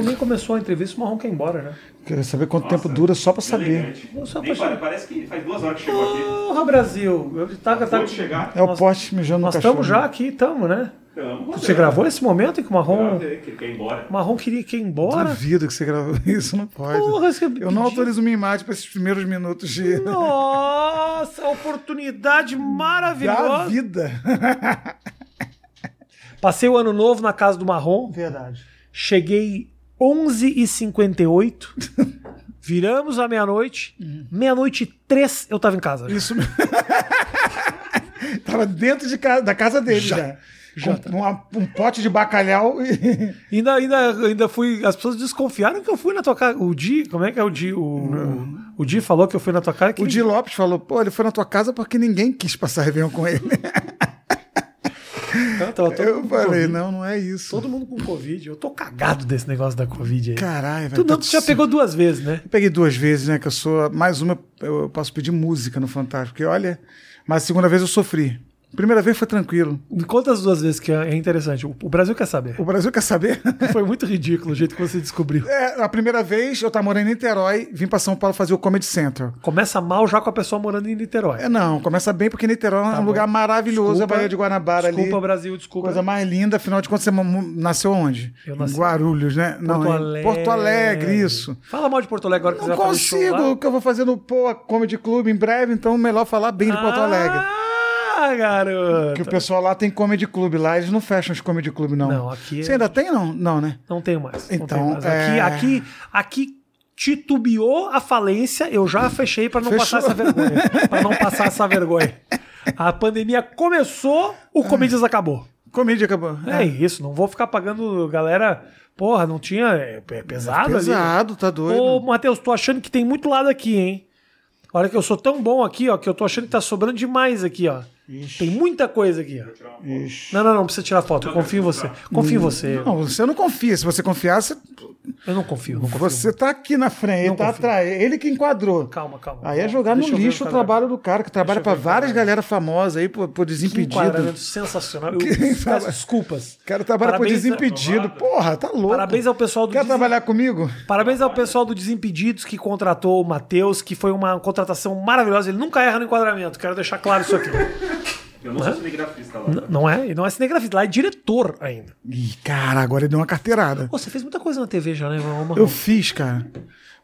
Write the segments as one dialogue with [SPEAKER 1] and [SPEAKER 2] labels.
[SPEAKER 1] Marrom nem começou a entrevista, o Marrom quer ir embora, né?
[SPEAKER 2] Quero saber quanto tempo dura só pra saber.
[SPEAKER 3] Elegante.
[SPEAKER 1] Eu sou
[SPEAKER 3] Nem
[SPEAKER 1] apaixonado.
[SPEAKER 3] pare- parece que faz duas horas que chegou aqui.
[SPEAKER 1] Porra, Brasil! Eu tá, tá,
[SPEAKER 3] chegar.
[SPEAKER 2] É o
[SPEAKER 1] Nós-
[SPEAKER 2] poste mijando no
[SPEAKER 1] Nós
[SPEAKER 2] cachorro.
[SPEAKER 1] estamos já aqui, estamos, né? Você gravou esse momento em que o Marrom,
[SPEAKER 3] Que ele quer ir embora.
[SPEAKER 1] o Marrom queria que ir embora?
[SPEAKER 2] Duvido que você gravou isso, não pode.
[SPEAKER 1] Porra, você
[SPEAKER 2] Eu não autorizo minha imagem pra esses primeiros minutos de...
[SPEAKER 1] Nossa, oportunidade
[SPEAKER 2] da
[SPEAKER 1] maravilhosa.
[SPEAKER 2] vida.
[SPEAKER 1] Passei o ano novo na casa do Marrom.
[SPEAKER 2] Verdade.
[SPEAKER 1] Cheguei 11h58. Viramos a meia-noite. Meia-noite e três eu tava em casa.
[SPEAKER 2] Isso mesmo. Tava dentro de casa, da casa dele já.
[SPEAKER 1] Já
[SPEAKER 2] Com uma- um pote de bacalhau e.
[SPEAKER 1] Ainda, ainda, ainda fui. As pessoas desconfiaram que eu fui na tua casa. O Di, como é que é o Di? O, o, o Di falou que eu fui na tua casa. Que
[SPEAKER 2] O Di Lopes falou: pô, ele foi na tua casa porque ninguém quis passar Réveillon com ele.
[SPEAKER 1] Todo
[SPEAKER 2] Eu falei: não, não é isso.
[SPEAKER 1] Todo mundo com Covid. Eu tô cagado desse negócio da Covid aí.
[SPEAKER 2] Caralho, velho.
[SPEAKER 1] tu não,
[SPEAKER 2] tá-
[SPEAKER 1] tu já pegou duas vezes, né?
[SPEAKER 2] Eu peguei duas vezes, né? Que eu sou. Mais uma, eu posso pedir música no Fantástico. Porque olha. Mas a segunda vez eu sofri. Primeira vez foi tranquilo.
[SPEAKER 1] Conta as duas vezes que é interessante. O, Brasil quer saber.
[SPEAKER 2] O Brasil quer saber?
[SPEAKER 1] Foi muito ridículo o jeito que você descobriu.
[SPEAKER 2] É, a primeira vez eu tava morando em Niterói, vim pra São Paulo fazer o Comedy Central.
[SPEAKER 1] Começa mal já com a pessoa morando em Niterói.
[SPEAKER 2] É, não, começa bem porque Niterói é um
[SPEAKER 1] Tá bom.
[SPEAKER 2] lugar maravilhoso,
[SPEAKER 1] Desculpa.
[SPEAKER 2] a Baía de Guanabara
[SPEAKER 1] Desculpa,
[SPEAKER 2] ali.
[SPEAKER 1] Brasil, desculpa.
[SPEAKER 2] Coisa mais linda, afinal de contas, você nasceu onde?
[SPEAKER 1] Eu nasci-
[SPEAKER 2] Em Guarulhos, né?
[SPEAKER 1] Porto
[SPEAKER 2] não,
[SPEAKER 1] Alegre.
[SPEAKER 2] Porto Alegre, isso.
[SPEAKER 1] Fala mal de Porto Alegre agora que
[SPEAKER 2] Não
[SPEAKER 1] você show
[SPEAKER 2] consigo, que eu vou fazer no Poa Comedy Club em breve, então melhor falar bem de Porto Alegre.
[SPEAKER 1] Ah, garoto.
[SPEAKER 2] Que o pessoal lá tem comedy club lá, eles não fecham os comedy club, não.
[SPEAKER 1] Não, aqui é-
[SPEAKER 2] Você ainda tem, não? Não, né?
[SPEAKER 1] Não tenho mais. não
[SPEAKER 2] Então,
[SPEAKER 1] tenho mais.
[SPEAKER 2] é-
[SPEAKER 1] Aqui, aqui, aqui titubeou a falência, eu já fechei pra não
[SPEAKER 2] Fechou.
[SPEAKER 1] passar essa vergonha. Pra não passar essa vergonha. A pandemia começou, o Comedians acabou.
[SPEAKER 2] Comédia acabou.
[SPEAKER 1] É. isso, não vou ficar pagando galera. Porra, não tinha. É, é pesado, ali.
[SPEAKER 2] Pesado, tá doido.
[SPEAKER 1] Ô, Matheus, tô achando que tem muito lado aqui, hein? Olha que eu sou tão bom aqui, ó, que eu tô achando que tá sobrando demais aqui, ó. Tem muita coisa aqui.
[SPEAKER 2] Ixi.
[SPEAKER 1] Não, não, não precisa tirar foto. Eu confio em você. Confio em você.
[SPEAKER 2] Não, você não confia. Se você confiar, você,
[SPEAKER 1] Eu não confio, não confio.
[SPEAKER 2] você tá aqui na frente, ele
[SPEAKER 1] Não
[SPEAKER 2] tá
[SPEAKER 1] confio.
[SPEAKER 2] atrás. Ele que enquadrou.
[SPEAKER 1] Calma, calma.
[SPEAKER 2] Aí é jogar no
[SPEAKER 1] Deixa
[SPEAKER 2] lixo o trabalho do cara, que trabalha
[SPEAKER 1] o
[SPEAKER 2] várias galera famosas aí, por, por
[SPEAKER 1] Que
[SPEAKER 2] desimpedido.
[SPEAKER 1] enquadramento sensacional. Eu peço
[SPEAKER 2] fala-
[SPEAKER 1] desculpas.
[SPEAKER 2] O cara trabalha por
[SPEAKER 1] Parabéns-
[SPEAKER 2] desimpedido. Porra, tá louco.
[SPEAKER 1] Parabéns ao pessoal do
[SPEAKER 2] Quer trabalhar comigo?
[SPEAKER 1] Parabéns ao pessoal do Desimpedidos que contratou o Matheus, que foi uma contratação maravilhosa. Ele nunca erra no enquadramento. Quero deixar claro isso aqui.
[SPEAKER 3] Eu não sou cinegrafista lá.
[SPEAKER 1] Não é? E não é cinegrafista, lá é diretor ainda.
[SPEAKER 2] Ih, cara, agora ele deu uma carteirada.
[SPEAKER 1] Pô, você fez muita coisa na TV já, né, Marrom?
[SPEAKER 2] Eu fiz, cara.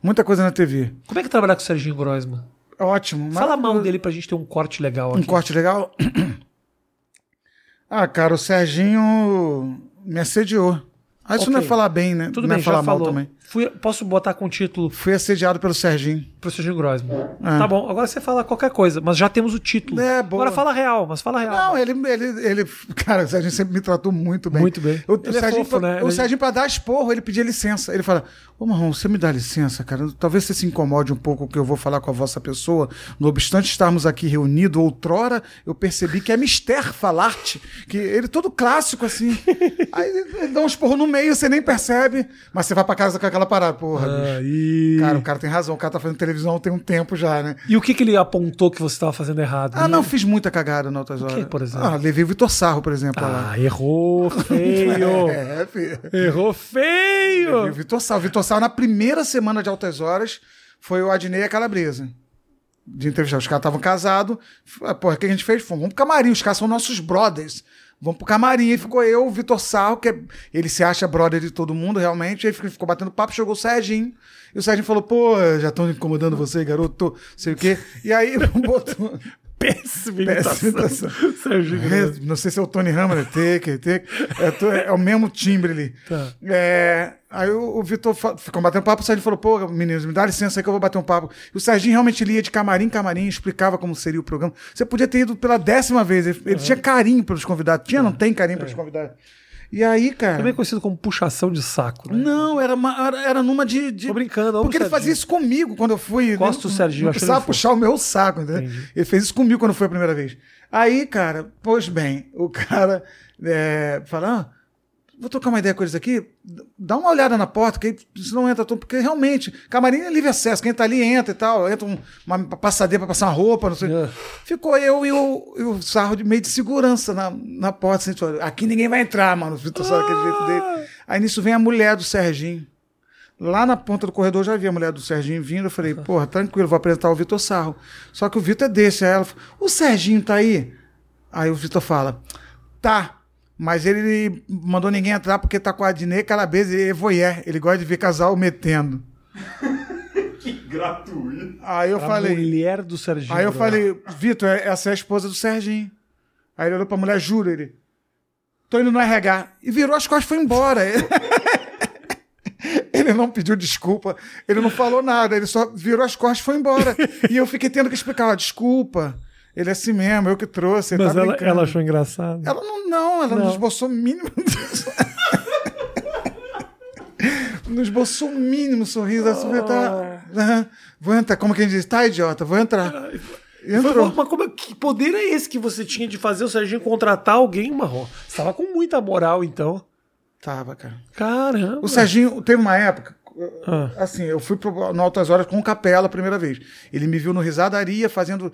[SPEAKER 2] Muita coisa na TV.
[SPEAKER 1] Como é que é trabalhar com o Serginho Groisman?
[SPEAKER 2] Ótimo.
[SPEAKER 1] Fala mal dele pra gente ter um corte legal
[SPEAKER 2] Um
[SPEAKER 1] aqui.
[SPEAKER 2] corte legal? ah, cara, o Serginho me assediou. Ah, isso
[SPEAKER 1] Ok.
[SPEAKER 2] não é falar bem, né?
[SPEAKER 1] Tudo
[SPEAKER 2] não
[SPEAKER 1] bem,
[SPEAKER 2] é falar
[SPEAKER 1] já
[SPEAKER 2] mal
[SPEAKER 1] falou.
[SPEAKER 2] também.
[SPEAKER 1] Fui- posso botar com o título
[SPEAKER 2] Fui assediado pelo Serginho.
[SPEAKER 1] pro Serginho Groisman.
[SPEAKER 2] Ah.
[SPEAKER 1] Tá bom, agora você fala qualquer coisa, mas já temos o título.
[SPEAKER 2] É, boa.
[SPEAKER 1] Agora fala real, mas fala real.
[SPEAKER 2] Não, ele, ele, ele. Cara, o Serginho sempre me tratou muito bem.
[SPEAKER 1] Muito bem.
[SPEAKER 2] O,
[SPEAKER 1] Ele
[SPEAKER 2] o
[SPEAKER 1] é
[SPEAKER 2] Serginho,
[SPEAKER 1] fofo,
[SPEAKER 2] pra,
[SPEAKER 1] né?
[SPEAKER 2] o Serginho, pra dar esporro, ele pedia licença. Ele fala: Ô Marrom, você me dá licença, cara. Talvez você se incomode um pouco que eu vou falar com a vossa pessoa. No obstante estarmos aqui reunidos, outrora, eu percebi que é mister falar-te. Que ele todo clássico, assim. Aí ele, dá um esporro no meio, você nem percebe. Mas você vai pra casa com aquela parada. Porra, bicho.
[SPEAKER 1] Aí.
[SPEAKER 2] Cara, o cara tem razão. O cara tá fazendo televisão tem um tempo já, né?
[SPEAKER 1] E o que, que ele apontou que você estava fazendo errado?
[SPEAKER 2] Ah, não, fiz muita cagada na outras horas.
[SPEAKER 1] por exemplo?
[SPEAKER 2] Ah, levei o Vitor Sarro, por exemplo, lá.
[SPEAKER 1] Ah, errou feio.
[SPEAKER 2] É, filho.
[SPEAKER 1] Errou
[SPEAKER 2] E o
[SPEAKER 1] feio.
[SPEAKER 2] Vitor Sal. O Vitor Sal, na primeira semana de Altas Horas, foi o Adnei e a Calabresa. De entrevistar. Os caras estavam casados. Ah, Porra, o que a gente fez? Fomos, vamos pro camarim. Os caras são nossos brothers. Vamos pro camarim. E ficou eu, o Vitor Sal, que é- ele se acha brother de todo mundo, realmente. Aí ficou, ficou batendo papo, chegou o Serginho. E o Serginho falou: pô, já estão incomodando você, garoto. Sei o quê. E aí botou.
[SPEAKER 1] Péssima
[SPEAKER 2] Péssima
[SPEAKER 1] imitação.
[SPEAKER 2] imitação.
[SPEAKER 1] Groisman.
[SPEAKER 2] É, Não sei se é o Tony Hammer, take, take. É, é o mesmo timbre ali.
[SPEAKER 1] Tá.
[SPEAKER 2] É, aí o, o Vitor ficou batendo papo, o Serginho falou, pô, meninos, me dá licença aí que eu vou bater um papo. E o Serginho realmente ele ia de camarim em camarim, explicava como seria o programa. Você podia ter ido pela décima vez, ele, ele tinha carinho pelos convidados. Tinha, não tem carinho pelos convidados. E aí, cara...
[SPEAKER 1] Também conhecido como puxação de saco, né?
[SPEAKER 2] Não, era, uma- era, era numa de. de-
[SPEAKER 1] Tô brincando,
[SPEAKER 2] Porque ele fazia isso comigo quando eu fui.
[SPEAKER 1] Gosto
[SPEAKER 2] Não-
[SPEAKER 1] do Serginho,
[SPEAKER 2] Não precisava puxar o meu saco, entendeu?
[SPEAKER 1] Entendi.
[SPEAKER 2] Ele fez isso comigo quando foi a primeira vez. Aí, cara, pois bem, o cara é, fala: ah, vou trocar uma ideia com eles aqui, dá uma olhada na porta, que você não entra todo, porque realmente, camarim é livre acesso, quem tá ali entra e tal, entra um- uma passadeira pra passar uma roupa, não sei.
[SPEAKER 1] É.
[SPEAKER 2] Ficou eu e o, e o sarro de meio de segurança na, na porta, assim, aqui ninguém vai entrar, mano, o Vitor Sarro daquele jeito dele. Aí nisso vem a mulher do Serginho. Lá na ponta do corredor já vi a mulher do Serginho vindo. Eu falei, porra, tranquilo, vou apresentar o Vitor Sarro. Só que o Vitor é desse. Aí ela falou, o Serginho tá aí? Aí o Vitor fala, tá. Mas ele mandou ninguém entrar porque tá com a Adnê Calabresa e voyeur. Ele gosta de ver casal metendo.
[SPEAKER 3] Que gratuito.
[SPEAKER 2] Aí eu
[SPEAKER 1] A
[SPEAKER 2] falei.
[SPEAKER 1] mulher do Serginho.
[SPEAKER 2] Aí eu falei, Vitor, é- essa é a esposa do Serginho. Aí ele olhou pra mulher, jura ele. Tô indo no RH. E virou as costas e foi embora. Ele não pediu desculpa, ele não falou nada, ele só virou as costas e foi embora. E eu fiquei tendo que explicar, ó, desculpa, ele é assim mesmo, eu que trouxe.
[SPEAKER 1] Mas
[SPEAKER 2] tá
[SPEAKER 1] ela,
[SPEAKER 2] brincando."
[SPEAKER 1] ela achou engraçado.
[SPEAKER 2] Ela não, não, ela
[SPEAKER 1] Não.
[SPEAKER 2] não esboçou o mínimo. não esboçou o mínimo sorriso. Assim,
[SPEAKER 1] Ah.
[SPEAKER 2] tá, vou entrar. Como quem diz, tá, idiota, vou entrar. Entrou.
[SPEAKER 1] Mas como, é- que poder é esse que você tinha de fazer o Serginho contratar alguém, Marrom? Você tava com muita moral, então.
[SPEAKER 2] Tava, cara.
[SPEAKER 1] Caramba.
[SPEAKER 2] O Serginho, teve uma época,
[SPEAKER 1] Ah.
[SPEAKER 2] assim, eu fui pro, no Altas Horas com o Capela a primeira vez. Ele me viu no Risadaria fazendo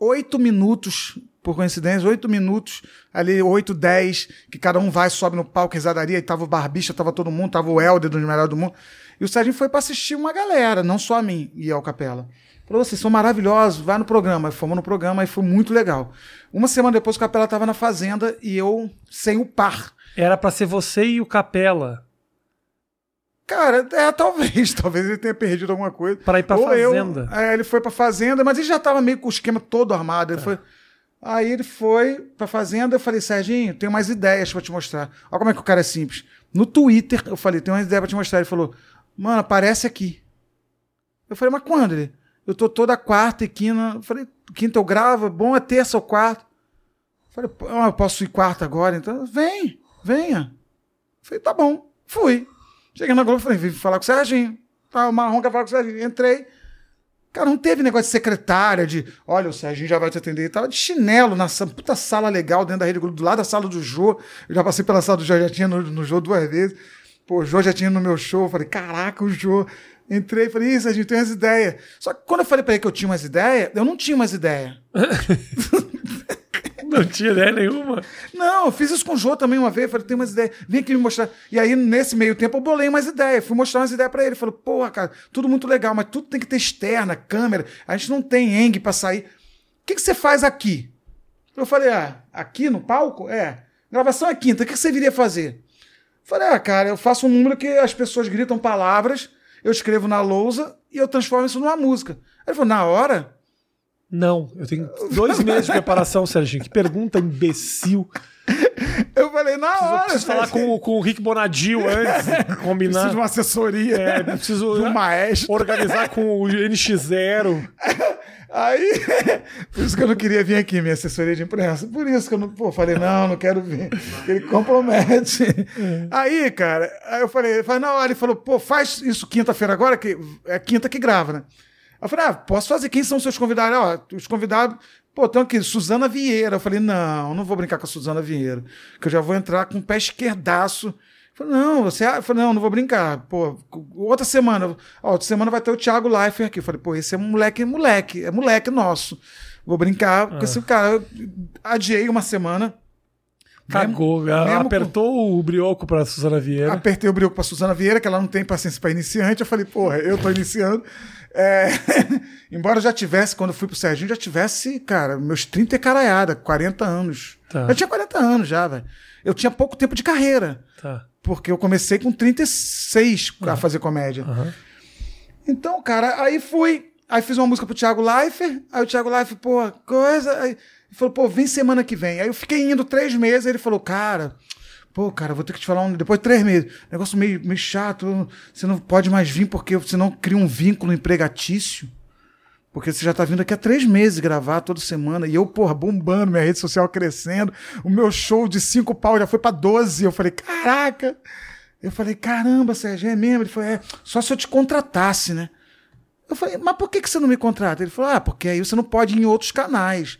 [SPEAKER 2] oito minutos, por coincidência, oito minutos, ali oito, dez, que cada um vai, sobe no palco, Risadaria, e tava o Barbicha, tava todo mundo, tava o Helder dos melhores do mundo. E o Serginho foi pra assistir uma galera, não só a mim e ao Capela. Falou, vocês são maravilhosos, vai no programa. Fomos no programa e foi muito legal. Uma semana depois o Capela tava na Fazenda e eu sem o par.
[SPEAKER 1] Era pra ser você e o Capela.
[SPEAKER 2] Cara, é, talvez, talvez ele tenha perdido alguma coisa.
[SPEAKER 1] Pra ir pra
[SPEAKER 2] Ou eu-
[SPEAKER 1] fazenda.
[SPEAKER 2] é, ele foi pra fazenda, mas ele já tava meio com o esquema todo armado. Ele foi, aí ele foi pra fazenda, eu falei, Serginho, tenho mais ideias pra te mostrar. Olha como é que o cara é simples. No Twitter, eu falei, tenho uma ideia pra te mostrar. Ele falou, mano, aparece aqui. Eu falei, mas quando? Ele, eu tô toda quarta e quinta. Eu falei, quinta eu gravo, bom é terça ou quarta. Eu falei, eu posso ir quarta agora, então vem, venha. Eu falei, tá bom, fui. Cheguei na Globo, falei, vim falar com o Serginho. Tá, o Marrom quer falar com o Serginho. Entrei. Cara, não teve negócio de secretária, de olha, o Serginho já vai te atender. Tava de chinelo na puta sala legal dentro da Rede Globo, do lado da sala do Jô. Eu já passei pela sala do Jô, já tinha no, no Jô duas vezes. Pô, o Jô já tinha no meu show. Falei, caraca, o Jô. Entrei e falei, ih, Serginho, tem umas ideias. Só que quando eu falei pra ele que eu tinha umas ideias, eu não tinha umas ideias.
[SPEAKER 1] Não tinha ideia nenhuma.
[SPEAKER 2] Não, eu fiz isso com o Jô também uma vez. Falei, tem umas ideias, vem aqui me mostrar. E aí, nesse meio tempo, eu bolei umas ideias. Fui mostrar umas ideias pra ele. Falei, porra, cara, tudo muito legal, mas tudo tem que ter externa, câmera. A gente não tem eng pra sair. O que, que você faz aqui? Eu falei, ah, aqui no palco? É. Gravação é quinta, o que, que você viria fazer? Falei, ah, cara, eu faço um número que as pessoas gritam palavras, eu escrevo na lousa e eu transformo isso numa música. Aí ele falou, na hora?
[SPEAKER 1] Não, eu tenho dois meses de preparação, Serginho. Que pergunta imbecil.
[SPEAKER 2] Eu falei, na
[SPEAKER 1] Eu
[SPEAKER 2] hora.
[SPEAKER 1] preciso falar com, com o Rick Bonadio antes, combinar.
[SPEAKER 2] Preciso de uma assessoria.
[SPEAKER 1] É, preciso
[SPEAKER 2] do maestro.
[SPEAKER 1] organizar com o NX0.
[SPEAKER 2] Aí, por isso que eu não queria vir aqui, minha assessoria de imprensa. Por isso que eu não, pô, falei, não, não quero vir. Ele compromete. Aí, cara, aí eu falei, ele falou, não, ele falou, pô, faz isso quinta-feira agora, que é quinta que grava, né? Eu falei, ah, posso fazer. Quem são os seus convidados? Ó, os convidados, pô, tem aqui, Suzana Vieira. Eu falei, não, não vou brincar com a Suzana Vieira, que eu já vou entrar com o pé esquerdaço. Eu falei, não, você. Eu falei, não, não vou brincar. Pô, outra semana. Ó, outra semana vai ter o Thiago Leifert aqui. Eu falei, pô, esse é um moleque, moleque, é moleque nosso. Vou brincar com esse cara. Eu adiei uma semana.
[SPEAKER 1] Cagou.
[SPEAKER 2] Mesmo-
[SPEAKER 1] apertou o brioco pra Suzana Vieira.
[SPEAKER 2] Apertei o brilho pra Suzana Vieira, que ela não tem paciência para iniciante. Eu falei, porra, eu tô iniciando. É, Embora já tivesse, quando eu fui pro Serginho, já tivesse, cara, meus 30 e caraiada, 40 anos.
[SPEAKER 1] Tá.
[SPEAKER 2] Eu tinha 40 anos já, velho. Eu tinha pouco tempo de carreira.
[SPEAKER 1] Tá.
[SPEAKER 2] Porque eu comecei com 36 a fazer comédia.
[SPEAKER 1] Aham.
[SPEAKER 2] Então, cara, aí fui. Aí fiz uma música pro Thiago Leifert. Aí o Thiago Leifert, pô, coisa. Aí ele falou, pô, vem semana que vem. Aí eu fiquei indo três meses. Aí ele falou, cara, pô, cara, vou ter que te falar um. Depois de três meses. Negócio meio, meio chato. Você não pode mais vir porque senão cria um vínculo empregatício. Porque você já tá vindo aqui há três meses gravar toda semana. E eu, porra, bombando, minha rede social crescendo. O meu show de cinco pau já foi pra 12. Eu falei, caraca. Eu falei, caramba, Sérgio, é mesmo? Ele falou, é, só se eu te contratasse, né? Eu falei, mas por que, que você não me contrata? Ele falou, ah, porque aí você não pode ir em outros canais.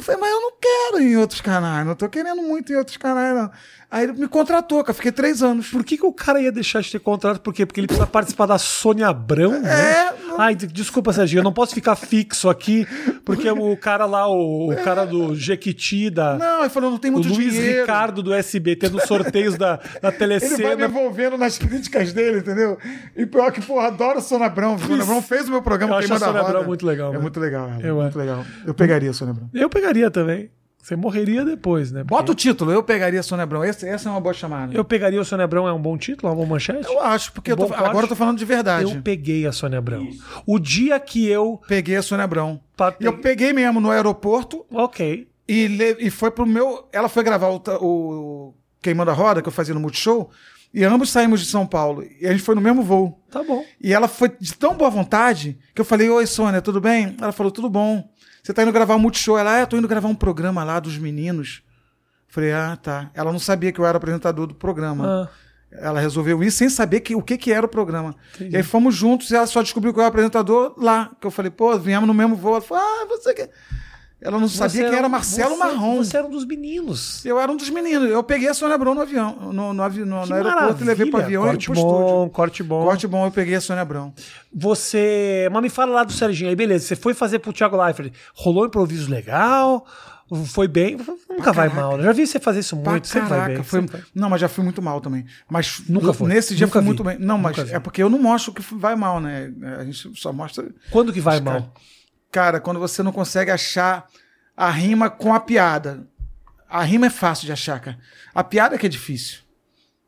[SPEAKER 2] Eu falei, mas eu não quero ir em outros canais, não tô querendo muito em outros canais, não. Aí ele me contratou, que eu fiquei três anos.
[SPEAKER 1] Por que, que o cara ia deixar de ter contrato? Por quê? Porque ele precisa participar da Sônia Abrão, né?
[SPEAKER 2] É,
[SPEAKER 1] Ai, de- desculpa, Serginho, eu não posso ficar fixo aqui, porque o cara lá, o, o cara do Jequiti, da,
[SPEAKER 2] Não, ele falou, não tem
[SPEAKER 1] o
[SPEAKER 2] muito
[SPEAKER 1] Luiz
[SPEAKER 2] dinheiro.
[SPEAKER 1] Ricardo do SBT, dos sorteios da, da
[SPEAKER 2] Ele vai me
[SPEAKER 1] telecena.
[SPEAKER 2] envolvendo nas críticas dele, entendeu? E pior que, porra, adoro a Sônia Abrão. Sônia Abrão fez o meu programa
[SPEAKER 1] Eu acho
[SPEAKER 2] Queimando
[SPEAKER 1] a Sônia. Abrão muito legal,
[SPEAKER 2] É
[SPEAKER 1] né?
[SPEAKER 2] muito legal, ela,
[SPEAKER 1] Eu
[SPEAKER 2] muito
[SPEAKER 1] é.
[SPEAKER 2] legal. Eu pegaria a Sônia Abrão.
[SPEAKER 1] Eu pegaria também. Você morreria depois, né?
[SPEAKER 2] Bota
[SPEAKER 1] Porque
[SPEAKER 2] o título, eu pegaria a Sônia Abrão. Essa, essa é uma boa chamada.
[SPEAKER 1] Eu pegaria o Sônia Abrão, é um bom título, é uma boa manchete?
[SPEAKER 2] Eu acho, porque
[SPEAKER 1] Um
[SPEAKER 2] eu tô- agora eu tô falando de verdade.
[SPEAKER 1] Eu peguei a Sônia Abrão. O dia que eu.
[SPEAKER 2] Peguei a Sônia Abrão. eu peguei mesmo no aeroporto
[SPEAKER 1] Ok.
[SPEAKER 2] e, le- e foi pro meu. Ela foi gravar o, o Queimando a Roda, que eu fazia no Multishow, e ambos saímos de São Paulo. E a gente foi no mesmo voo.
[SPEAKER 1] Tá bom.
[SPEAKER 2] E ela foi de tão boa vontade que eu falei: Oi, Sônia, tudo bem? Ela falou: Tudo bom. Você tá indo gravar um Multishow? Ela, é, tô indo gravar um programa lá dos meninos. Falei, ah, tá. Ela não sabia que eu era apresentador do programa.
[SPEAKER 1] Ah,
[SPEAKER 2] Ela resolveu ir sem saber que, o que, que era o programa. E aí fomos juntos e ela só descobriu que eu era apresentador lá. Que eu falei, pô, viemos no mesmo voo. Ela falou, ah, você que. Ela não sabia
[SPEAKER 1] você
[SPEAKER 2] quem era
[SPEAKER 1] um-
[SPEAKER 2] Marcelo
[SPEAKER 1] você-
[SPEAKER 2] Marrom.
[SPEAKER 1] Você era um dos meninos.
[SPEAKER 2] Eu era um dos meninos. Eu peguei a Sônia Abrão no avião, no, no, avi- no,
[SPEAKER 1] Que
[SPEAKER 2] no aeroporto e levei pro avião
[SPEAKER 1] corte
[SPEAKER 2] e pro
[SPEAKER 1] bom,
[SPEAKER 2] estúdio.
[SPEAKER 1] corte bom.
[SPEAKER 2] Corte bom, eu peguei a Sônia Abrão.
[SPEAKER 1] Você. Mas me fala lá do Serginho. Aí, beleza. Você foi fazer pro Thiago Leifert. Rolou improviso legal? Foi bem? Nunca vai
[SPEAKER 2] caraca.
[SPEAKER 1] mal. né? Já vi você fazer isso
[SPEAKER 2] Pra
[SPEAKER 1] muito. Sempre vai bem.
[SPEAKER 2] foi-
[SPEAKER 1] sempre.
[SPEAKER 2] Não, mas já fui muito mal também. Mas
[SPEAKER 1] Nunca foi.
[SPEAKER 2] nesse dia
[SPEAKER 1] Nunca vi.
[SPEAKER 2] muito bem. Não, mas
[SPEAKER 1] Nunca vi.
[SPEAKER 2] é porque eu não mostro que vai mal, né? A gente só mostra.
[SPEAKER 1] Quando que vai mal?
[SPEAKER 2] Cara, quando você não consegue achar a rima com a piada. A rima é fácil de achar, cara. A piada é que é difícil.